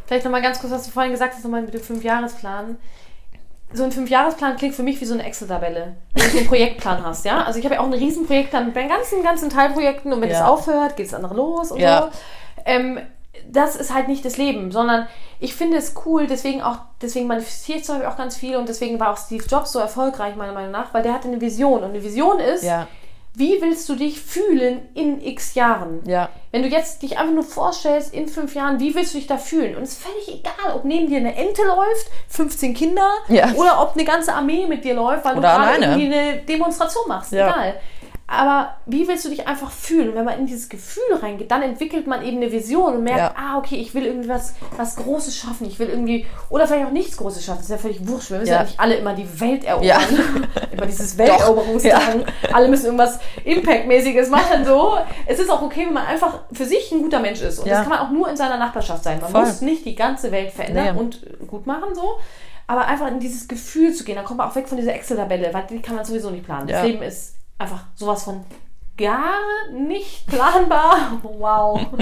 S1: Vielleicht nochmal ganz kurz, was du vorhin gesagt hast, nochmal mit dem Fünfjahresplan. So ein Fünfjahresplan klingt für mich wie so eine Excel-Tabelle, wenn du einen Projektplan hast, ja? Also ich habe ja auch einen riesen Projektplan mit meinen ganzen, ganzen Teilprojekten und wenn
S2: Ja.
S1: aufhört, geht es andere los und
S2: Ja.
S1: so. Ähm, das ist halt nicht das Leben, sondern ich finde es cool, deswegen auch, deswegen manifestiere ich zum Beispiel auch ganz viel und deswegen war auch Steve Jobs so erfolgreich, meiner Meinung nach, weil der hatte eine Vision und eine Vision ist,
S2: Ja.
S1: Wie willst du dich fühlen in x Jahren?
S2: Ja.
S1: Wenn du jetzt dich einfach nur vorstellst, in fünf Jahren, wie willst du dich da fühlen? Und es ist völlig egal, ob neben dir eine Ente läuft, 15 Kinder,
S2: Ja.
S1: oder ob eine ganze Armee mit dir läuft, weil
S2: Oder
S1: du gerade irgendwie eine Demonstration machst.
S2: Ja.
S1: Egal. Aber wie willst du dich einfach fühlen? Und wenn man in dieses Gefühl reingeht, dann entwickelt man eben eine Vision und merkt,
S2: Ja.
S1: ah, okay, ich will irgendwie was, was Großes schaffen. Ich will irgendwie, oder vielleicht auch nichts Großes schaffen. Das ist ja völlig wurscht. Wir müssen ja,
S2: Ja.
S1: nicht alle immer die Welt erobern.
S2: Ja.
S1: immer dieses Welteroberungsdrang. Alle müssen irgendwas Impact-mäßiges machen. So. Es ist auch okay, wenn man einfach für sich ein guter Mensch ist. Und
S2: Ja.
S1: das kann man auch nur in seiner Nachbarschaft sein. Man
S2: Voll.
S1: muss nicht die ganze Welt verändern
S2: Nee.
S1: und gut machen so. Aber einfach in dieses Gefühl zu gehen, dann kommt man auch weg von dieser Excel-Tabelle, weil die kann man sowieso nicht planen. Das
S2: Ja.
S1: Leben ist einfach sowas von gar nicht planbar. Wow.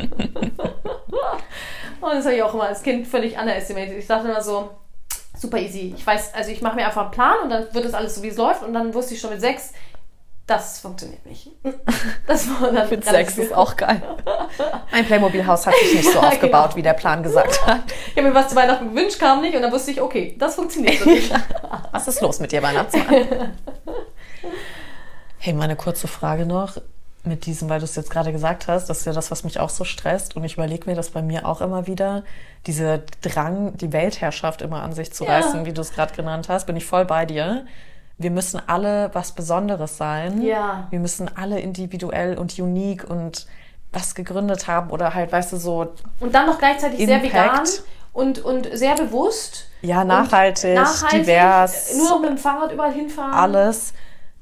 S1: Und das habe ich auch immer als Kind völlig underestimated. Ich dachte immer so, super easy. Ich weiß, also ich mache mir einfach einen Plan und dann wird das alles so, wie es läuft. Und dann wusste ich schon mit sechs, das funktioniert nicht. Das war dann
S2: Mit Sex ist auch geil. Ein Playmobil-Haus hat sich nicht so aufgebaut, genau. wie der Plan gesagt hat.
S1: Ich habe mir was zu Weihnachten gewünscht, kam nicht und dann wusste ich, okay, das funktioniert so nicht.
S2: was ist los mit dir, Weihnachtsmann? Hey, mal eine kurze Frage noch mit diesem, weil du es jetzt gerade gesagt hast, das ist ja das, was mich auch so stresst. Und ich überlege mir das bei mir auch immer wieder, dieser Drang, die Weltherrschaft immer an sich zu ja. reißen, wie du es gerade genannt hast, bin ich voll bei dir. Wir müssen alle was Besonderes sein.
S1: Ja.
S2: Wir müssen alle individuell und unique und was gegründet haben oder halt, weißt du, so.
S1: Und dann noch gleichzeitig Impact. sehr vegan und, und sehr bewusst.
S2: Ja, nachhaltig, nachhaltig, divers.
S1: Nur noch mit dem Fahrrad überall hinfahren.
S2: Alles.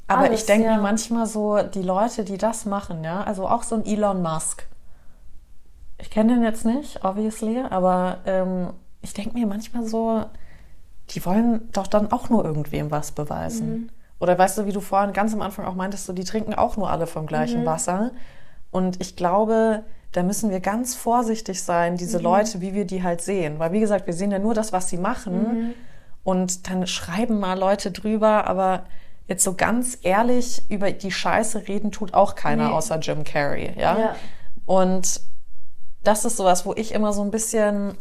S2: Aber Alles, ich denke ja. mir manchmal so, die Leute, die das machen, ja, also auch so ein Elon Musk. Ich kenne den jetzt nicht, obviously, aber ähm, ich denke mir manchmal so, die wollen doch dann auch nur irgendwem was beweisen. Mhm. Oder weißt du, wie du vorhin ganz am Anfang auch meintest, so, die trinken auch nur alle vom gleichen mhm. Wasser. Und ich glaube, da müssen wir ganz vorsichtig sein, diese mhm. Leute, wie wir die halt sehen. Weil, wie gesagt, wir sehen ja nur das, was sie machen. Mhm. Und dann schreiben mal Leute drüber, aber jetzt so ganz ehrlich über die Scheiße reden tut auch keiner nee. außer Jim Carrey, ja? ja? Und das ist sowas, wo ich immer so ein bisschen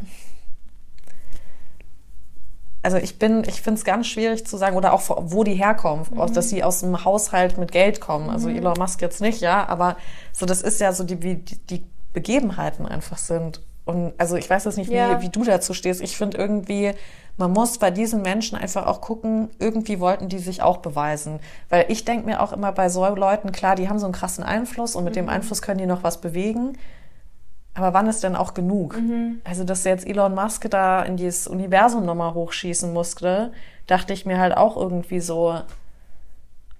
S2: also ich bin, ich finde es ganz schwierig zu sagen, oder auch wo die herkommen, mhm. dass sie aus dem Haushalt mit Geld kommen. Also mhm. Elon Musk jetzt nicht, ja, aber so das ist ja so die, wie die Begebenheiten einfach sind. Und also ich weiß jetzt nicht, wie, ja. wie du dazu stehst. Ich finde irgendwie, man muss bei diesen Menschen einfach auch gucken, irgendwie wollten die sich auch beweisen. Weil ich denke mir auch immer bei so Leuten, klar, die haben so einen krassen Einfluss und mit mhm. dem Einfluss können die noch was bewegen. Aber wann ist denn auch genug? Mhm. Also, dass jetzt Elon Musk da in dieses Universum nochmal hochschießen musste, dachte ich mir halt auch irgendwie so,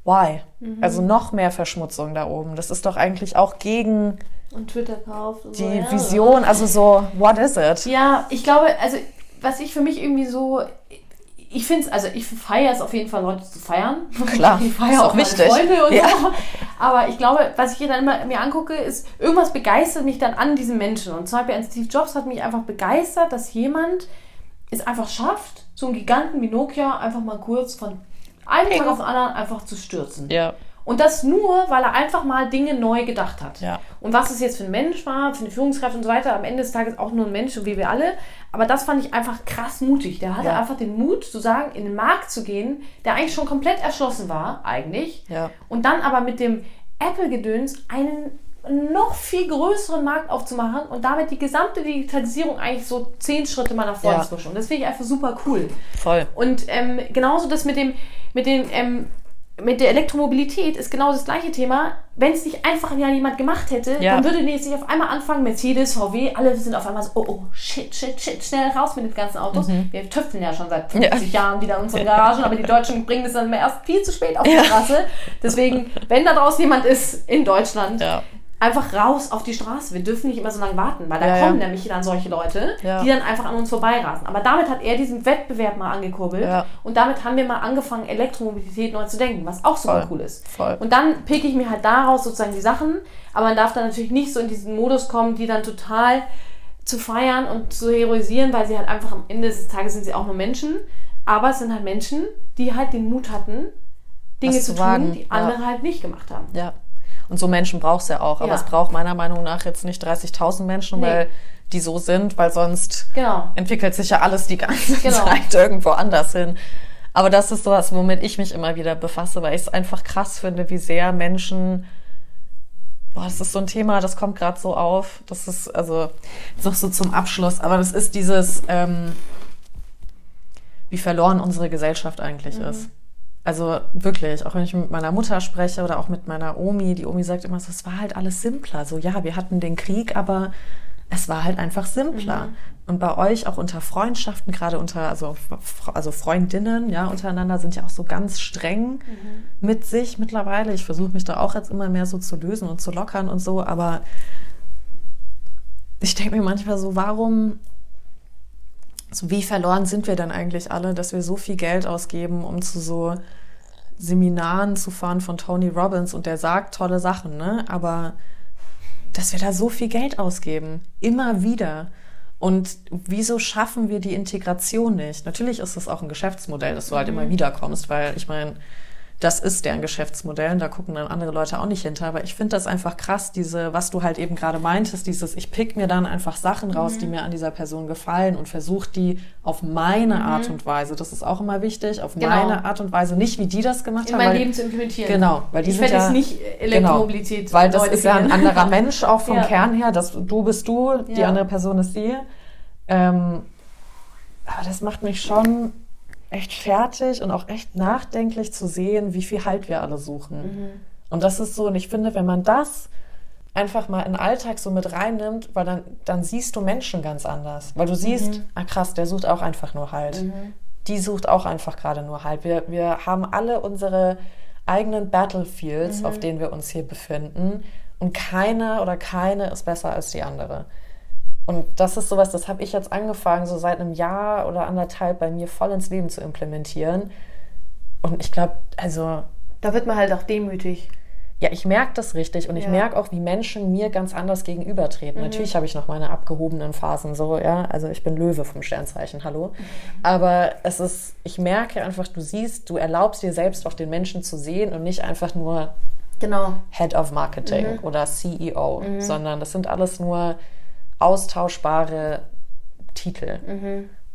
S2: why? Mhm. Also noch mehr Verschmutzung da oben. Das ist doch eigentlich auch gegen
S1: und Twitter kauft und
S2: die so, ja. Vision. Also so, what is it?
S1: Ja, ich glaube, also was ich für mich irgendwie so ich finde es, also ich feiere es auf jeden Fall, Leute zu feiern.
S2: Klar,
S1: ich feiere auch, auch wichtig. Freunde und ja. so. Aber ich glaube, was ich hier dann immer mir angucke, ist, irgendwas begeistert mich dann an diesem Menschen. Und zum Beispiel an Steve Jobs hat mich einfach begeistert, dass jemand es einfach schafft, so einen Giganten wie Nokia einfach mal kurz von einem Tag auf den anderen einfach zu stürzen.
S2: Ja.
S1: Und das nur, weil er einfach mal Dinge neu gedacht hat.
S2: Ja.
S1: Und was es jetzt für ein Mensch war, für eine Führungskraft und so weiter, am Ende des Tages auch nur ein Mensch, wie wir alle. Aber das fand ich einfach krass mutig. Der hatte ja. einfach den Mut zu sagen, in den Markt zu gehen, der eigentlich schon komplett erschlossen war, eigentlich.
S2: Ja.
S1: Und dann aber mit dem Apple-Gedöns einen noch viel größeren Markt aufzumachen und damit die gesamte Digitalisierung eigentlich so zehn Schritte mal nach vorne ja. zu pushen. Und das finde ich einfach super cool.
S2: Voll.
S1: Und ähm, genauso das mit dem, mit den ähm, mit der Elektromobilität ist genau das gleiche Thema. Wenn es nicht einfach ja jemand gemacht hätte, ja. dann würde jetzt nicht auf einmal anfangen, Mercedes, VW, alle sind auf einmal so, oh, oh, shit, shit, shit, schnell raus mit den ganzen Autos. Mhm. Wir tüfteln ja schon seit 50 ja. Jahren wieder in unseren Garagen, aber die Deutschen bringen das dann erst viel zu spät auf die Straße. Deswegen, wenn da draußen jemand ist in Deutschland, einfach raus auf die Straße. Wir dürfen nicht immer so lange warten, weil da ja, kommen ja. nämlich dann solche Leute, ja. die dann einfach an uns vorbeirasen. Aber damit hat er diesen Wettbewerb mal angekurbelt und damit haben wir mal angefangen, Elektromobilität neu zu denken, was auch super Voll. cool ist.
S2: Voll.
S1: Und dann picke ich mir halt daraus sozusagen die Sachen, aber man darf dann natürlich nicht so in diesen Modus kommen, die dann total zu feiern und zu heroisieren, weil sie halt einfach am Ende des Tages sind sie auch nur Menschen, aber es sind halt Menschen, die halt den Mut hatten, Dinge was zu, zu tun, die andere halt nicht gemacht haben.
S2: Ja. Und so Menschen braucht es ja auch. Aber ja. es braucht meiner Meinung nach jetzt nicht 30.000 Menschen, nee. weil die so sind, weil sonst
S1: genau.
S2: entwickelt sich ja alles die ganze genau. Zeit irgendwo anders hin. Aber das ist sowas, womit ich mich immer wieder befasse, weil ich es einfach krass finde, wie sehr Menschen Boah, das ist so ein Thema, das kommt gerade so auf. Das ist, also, noch so zum Abschluss, aber das ist dieses, ähm, wie verloren unsere Gesellschaft eigentlich mhm. ist. Also wirklich, auch wenn ich mit meiner Mutter spreche oder auch mit meiner Omi, die Omi sagt immer so, es war halt alles simpler. So, ja, wir hatten den Krieg, aber es war halt einfach simpler. Mhm. Und bei euch auch unter Freundschaften, gerade unter, also, also Freundinnen, ja, untereinander sind ja auch so ganz streng mhm. mit sich mittlerweile. Ich versuche mich da auch jetzt immer mehr so zu lösen und zu lockern und so, aber ich denke mir manchmal so, warum so wie verloren sind wir dann eigentlich alle, dass wir so viel Geld ausgeben, um zu so Seminaren zu fahren von Tony Robbins und der sagt tolle Sachen, ne? Aber dass wir da so viel Geld ausgeben, immer wieder. Und wieso schaffen wir die Integration nicht? Natürlich ist es auch ein Geschäftsmodell, dass du halt mhm. immer wieder kommst, weil ich meine, das ist deren Geschäftsmodell und da gucken dann andere Leute auch nicht hinter. Aber ich finde das einfach krass, diese, was du halt eben gerade meintest, dieses, ich pick mir dann einfach Sachen raus,
S1: Mhm.
S2: die mir an dieser Person gefallen und versuche die auf meine Art und Weise, das ist auch immer wichtig, auf
S1: Mhm. Genau.
S2: meine Art und Weise, nicht wie die das gemacht
S1: In
S2: haben.
S1: mein
S2: weil-
S1: Leben zu implementieren.
S2: Genau, weil die
S1: ich
S2: sind ja,
S1: jetzt nicht Elektromobilität.
S2: Genau, weil das ist ja ein anderer Mensch auch vom
S1: Ja.
S2: Kern her. Das, du bist du, die
S1: Ja.
S2: andere Person ist sie. Ähm, aber das macht mich schon echt fertig und auch echt nachdenklich zu sehen, wie viel Halt wir alle suchen.
S1: Mhm.
S2: Und das ist so, und ich finde, wenn man das einfach mal in den Alltag so mit reinnimmt, weil dann, dann siehst du Menschen ganz anders. Weil du siehst,
S1: Mhm.
S2: ah krass, der sucht auch einfach nur Halt. Die sucht auch einfach gerade nur Halt. Wir, wir haben alle unsere eigenen Battlefields, auf denen wir uns hier befinden. Und keiner oder keine ist besser als die andere. Und das ist sowas, das habe ich jetzt angefangen, so seit einem Jahr oder anderthalb bei mir voll ins Leben zu implementieren. Und ich glaube, also
S1: Da wird man halt auch demütig.
S2: ja, ich merke das richtig und ich
S1: Ja.
S2: merke auch, wie Menschen mir ganz anders gegenübertreten. Natürlich habe ich noch meine abgehobenen Phasen so, ja. Also ich bin Löwe vom Sternzeichen, hallo. Aber es ist, ich merke einfach, du siehst, du erlaubst dir selbst auch den Menschen zu sehen und nicht einfach nur
S1: Genau.
S2: Head of Marketing oder CEO, sondern das sind alles nur austauschbare Titel.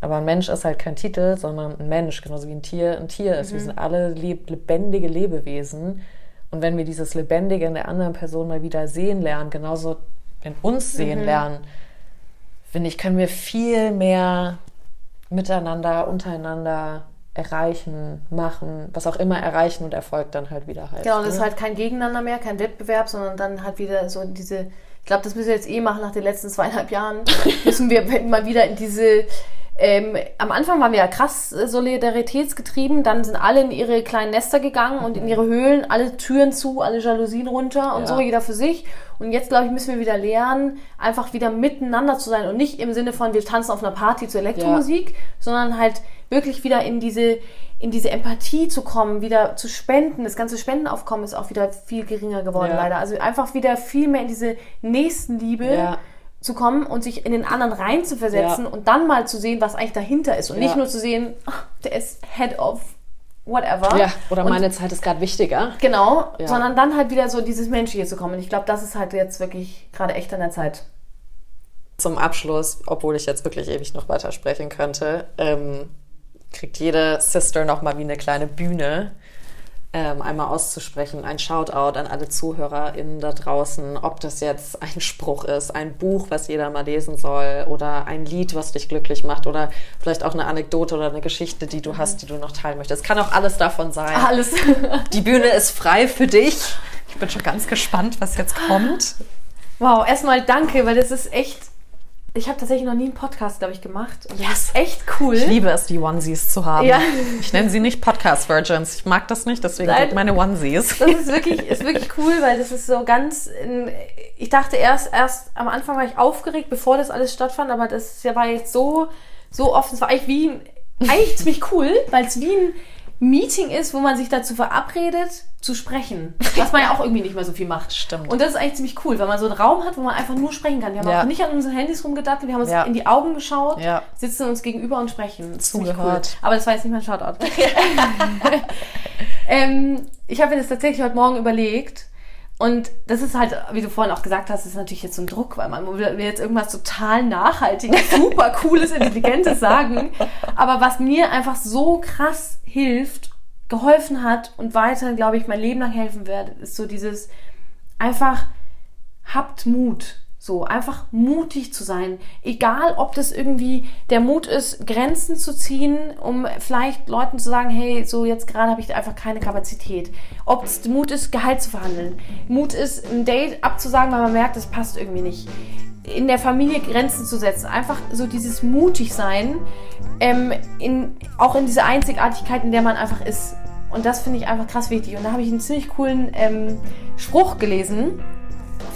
S2: Aber ein Mensch ist halt kein Titel, sondern ein Mensch, genauso wie ein Tier ein Tier ist. Wir sind alle leb lebendige Lebewesen. Und wenn wir dieses Lebendige in der anderen Person mal wieder sehen lernen, genauso in uns sehen lernen, finde ich, können wir viel mehr miteinander, untereinander erreichen, machen, was auch immer erreichen und Erfolg dann halt wieder heißt.
S1: Genau, und ist
S2: ne?
S1: halt kein Gegeneinander mehr, kein Wettbewerb, sondern dann halt wieder so diese, ich glaube, das müssen wir jetzt eh machen nach den letzten zweieinhalb Jahren, müssen wir mal wieder in diese, ähm, am Anfang waren wir ja krass äh, solidaritätsgetrieben, dann sind alle in ihre kleinen Nester gegangen und in ihre Höhlen, alle Türen zu, alle Jalousien runter und
S2: Ja.
S1: so, jeder für sich. Und jetzt, glaube ich, müssen wir wieder lernen, einfach wieder miteinander zu sein und nicht im Sinne von, wir tanzen auf einer Party zur Elektromusik, sondern halt wirklich wieder in diese, in diese Empathie zu kommen, wieder zu spenden. Das ganze Spendenaufkommen ist auch wieder viel geringer geworden,
S2: Ja.
S1: leider. Also einfach wieder viel mehr in diese Nächstenliebe
S2: Ja.
S1: zu kommen und sich in den anderen reinzuversetzen
S2: Ja.
S1: und dann mal zu sehen, was eigentlich dahinter ist. Und
S2: Ja.
S1: nicht nur zu sehen, ach, der ist Head of whatever.
S2: Ja, oder
S1: und
S2: meine Zeit ist gerade wichtiger.
S1: Genau,
S2: Ja.
S1: sondern dann halt wieder so dieses Menschliche zu kommen. Und ich glaube, das ist halt jetzt wirklich gerade echt an der Zeit.
S2: Zum Abschluss, obwohl ich jetzt wirklich ewig noch weiter sprechen könnte, ähm, kriegt jede Sister nochmal wie eine kleine Bühne, ähm, einmal auszusprechen, ein Shoutout an alle ZuhörerInnen da draußen, ob das jetzt ein Spruch ist, ein Buch, was jeder mal lesen soll oder ein Lied, was dich glücklich macht oder vielleicht auch eine Anekdote oder eine Geschichte, die du hast, die du noch teilen möchtest. Kann auch alles davon sein.
S1: Alles.
S2: Die Bühne ist frei für dich. Ich bin schon ganz gespannt, was jetzt kommt.
S1: wow, erstmal danke, weil das ist echt. Ich habe tatsächlich noch nie einen Podcast, glaube ich, gemacht. Und das
S2: Yes.
S1: ist echt cool.
S2: Ich liebe es, die Onesies zu haben.
S1: Ja.
S2: Ich nenne sie nicht Podcast-Virgins. Ich mag das nicht, deswegen
S1: Nein.
S2: sind meine Onesies.
S1: Das ist wirklich, ist wirklich cool, weil das ist so ganz. In, ich dachte erst, erst am Anfang war ich aufgeregt, bevor das alles stattfand, aber das war jetzt so, so oft. Es war eigentlich wie ein, eigentlich ziemlich cool, weil es wie ein Meeting ist, wo man sich dazu verabredet, zu sprechen. Was man ja auch irgendwie nicht mehr so viel macht.
S2: Stimmt.
S1: Und das ist eigentlich ziemlich cool, weil man so einen Raum hat, wo man einfach nur sprechen kann. Wir haben
S2: Ja.
S1: auch nicht an unseren Handys rumgedattelt, wir haben uns
S2: Ja.
S1: in die Augen geschaut,
S2: Ja.
S1: sitzen uns gegenüber und sprechen. Das
S2: Zugehört.
S1: Cool. Aber das war jetzt nicht mein Shoutout. ähm, ich habe mir das tatsächlich heute Morgen überlegt. Und das ist halt, wie du vorhin auch gesagt hast, ist natürlich jetzt so ein Druck, weil man will jetzt irgendwas total nachhaltiges, super cooles, intelligentes sagen. Aber was mir einfach so krass hilft, geholfen hat und weiterhin, glaube ich, mein Leben lang helfen wird, ist so dieses einfach habt Mut. So, einfach mutig zu sein. Egal, ob das irgendwie der Mut ist, Grenzen zu ziehen, um vielleicht Leuten zu sagen, hey, so jetzt gerade habe ich einfach keine Kapazität. Ob es Mut ist, Gehalt zu verhandeln. Mut ist, ein Date abzusagen, weil man merkt, das passt irgendwie nicht. In der Familie Grenzen zu setzen. Einfach so dieses mutig sein, ähm, in, auch in diese Einzigartigkeit, in der man einfach ist. Und das finde ich einfach krass wichtig. Und da habe ich einen ziemlich coolen ähm, Spruch gelesen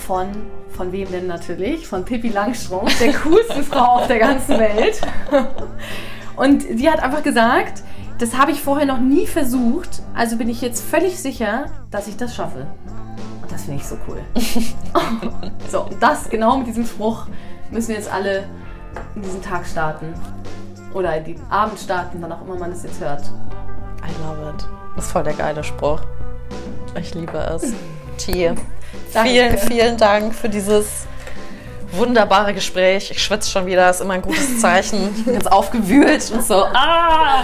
S1: von, von wem denn natürlich? Von Pippi Langstrumpf, der coolsten Frau auf der ganzen Welt. Und die hat einfach gesagt, das habe ich vorher noch nie versucht, also bin ich jetzt völlig sicher, dass ich das schaffe. Und das finde ich so cool. so, und das genau mit diesem Spruch müssen wir jetzt alle in diesen Tag starten. Oder in den Abend starten, wann auch immer man es jetzt hört.
S2: I love it. Das ist voll der geile Spruch. Ich liebe es. T. Vielen, vielen Dank für dieses wunderbare Gespräch. Ich schwitze schon wieder, ist immer ein gutes Zeichen. Ich bin jetzt aufgewühlt und so. Ah!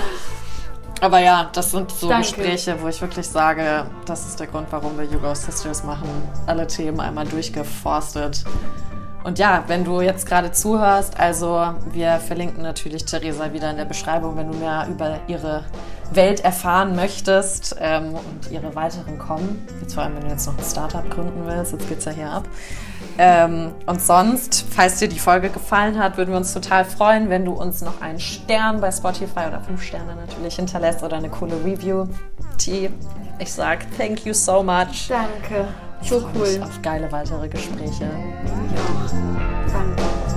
S2: Aber ja, das sind so
S1: Danke.
S2: Gespräche, wo ich wirklich sage, das ist der Grund, warum wir Yoga Sisters machen. Alle Themen einmal durchgeforstet. Und ja, wenn du jetzt gerade zuhörst, also wir verlinken natürlich Theresa wieder in der Beschreibung, wenn du mehr über ihre Welt erfahren möchtest ähm, und ihre weiteren kommen. Jetzt vor allem, wenn du jetzt noch ein Startup gründen willst, jetzt geht's ja hier ab. Ähm, und sonst, falls dir die Folge gefallen hat, würden wir uns total freuen, wenn du uns noch einen Stern bei Spotify oder fünf Sterne natürlich hinterlässt oder eine coole Review. T, ich sag thank you so much.
S1: Danke.
S2: Ich
S1: So cool.
S2: auf geile weitere Gespräche.
S1: Ja.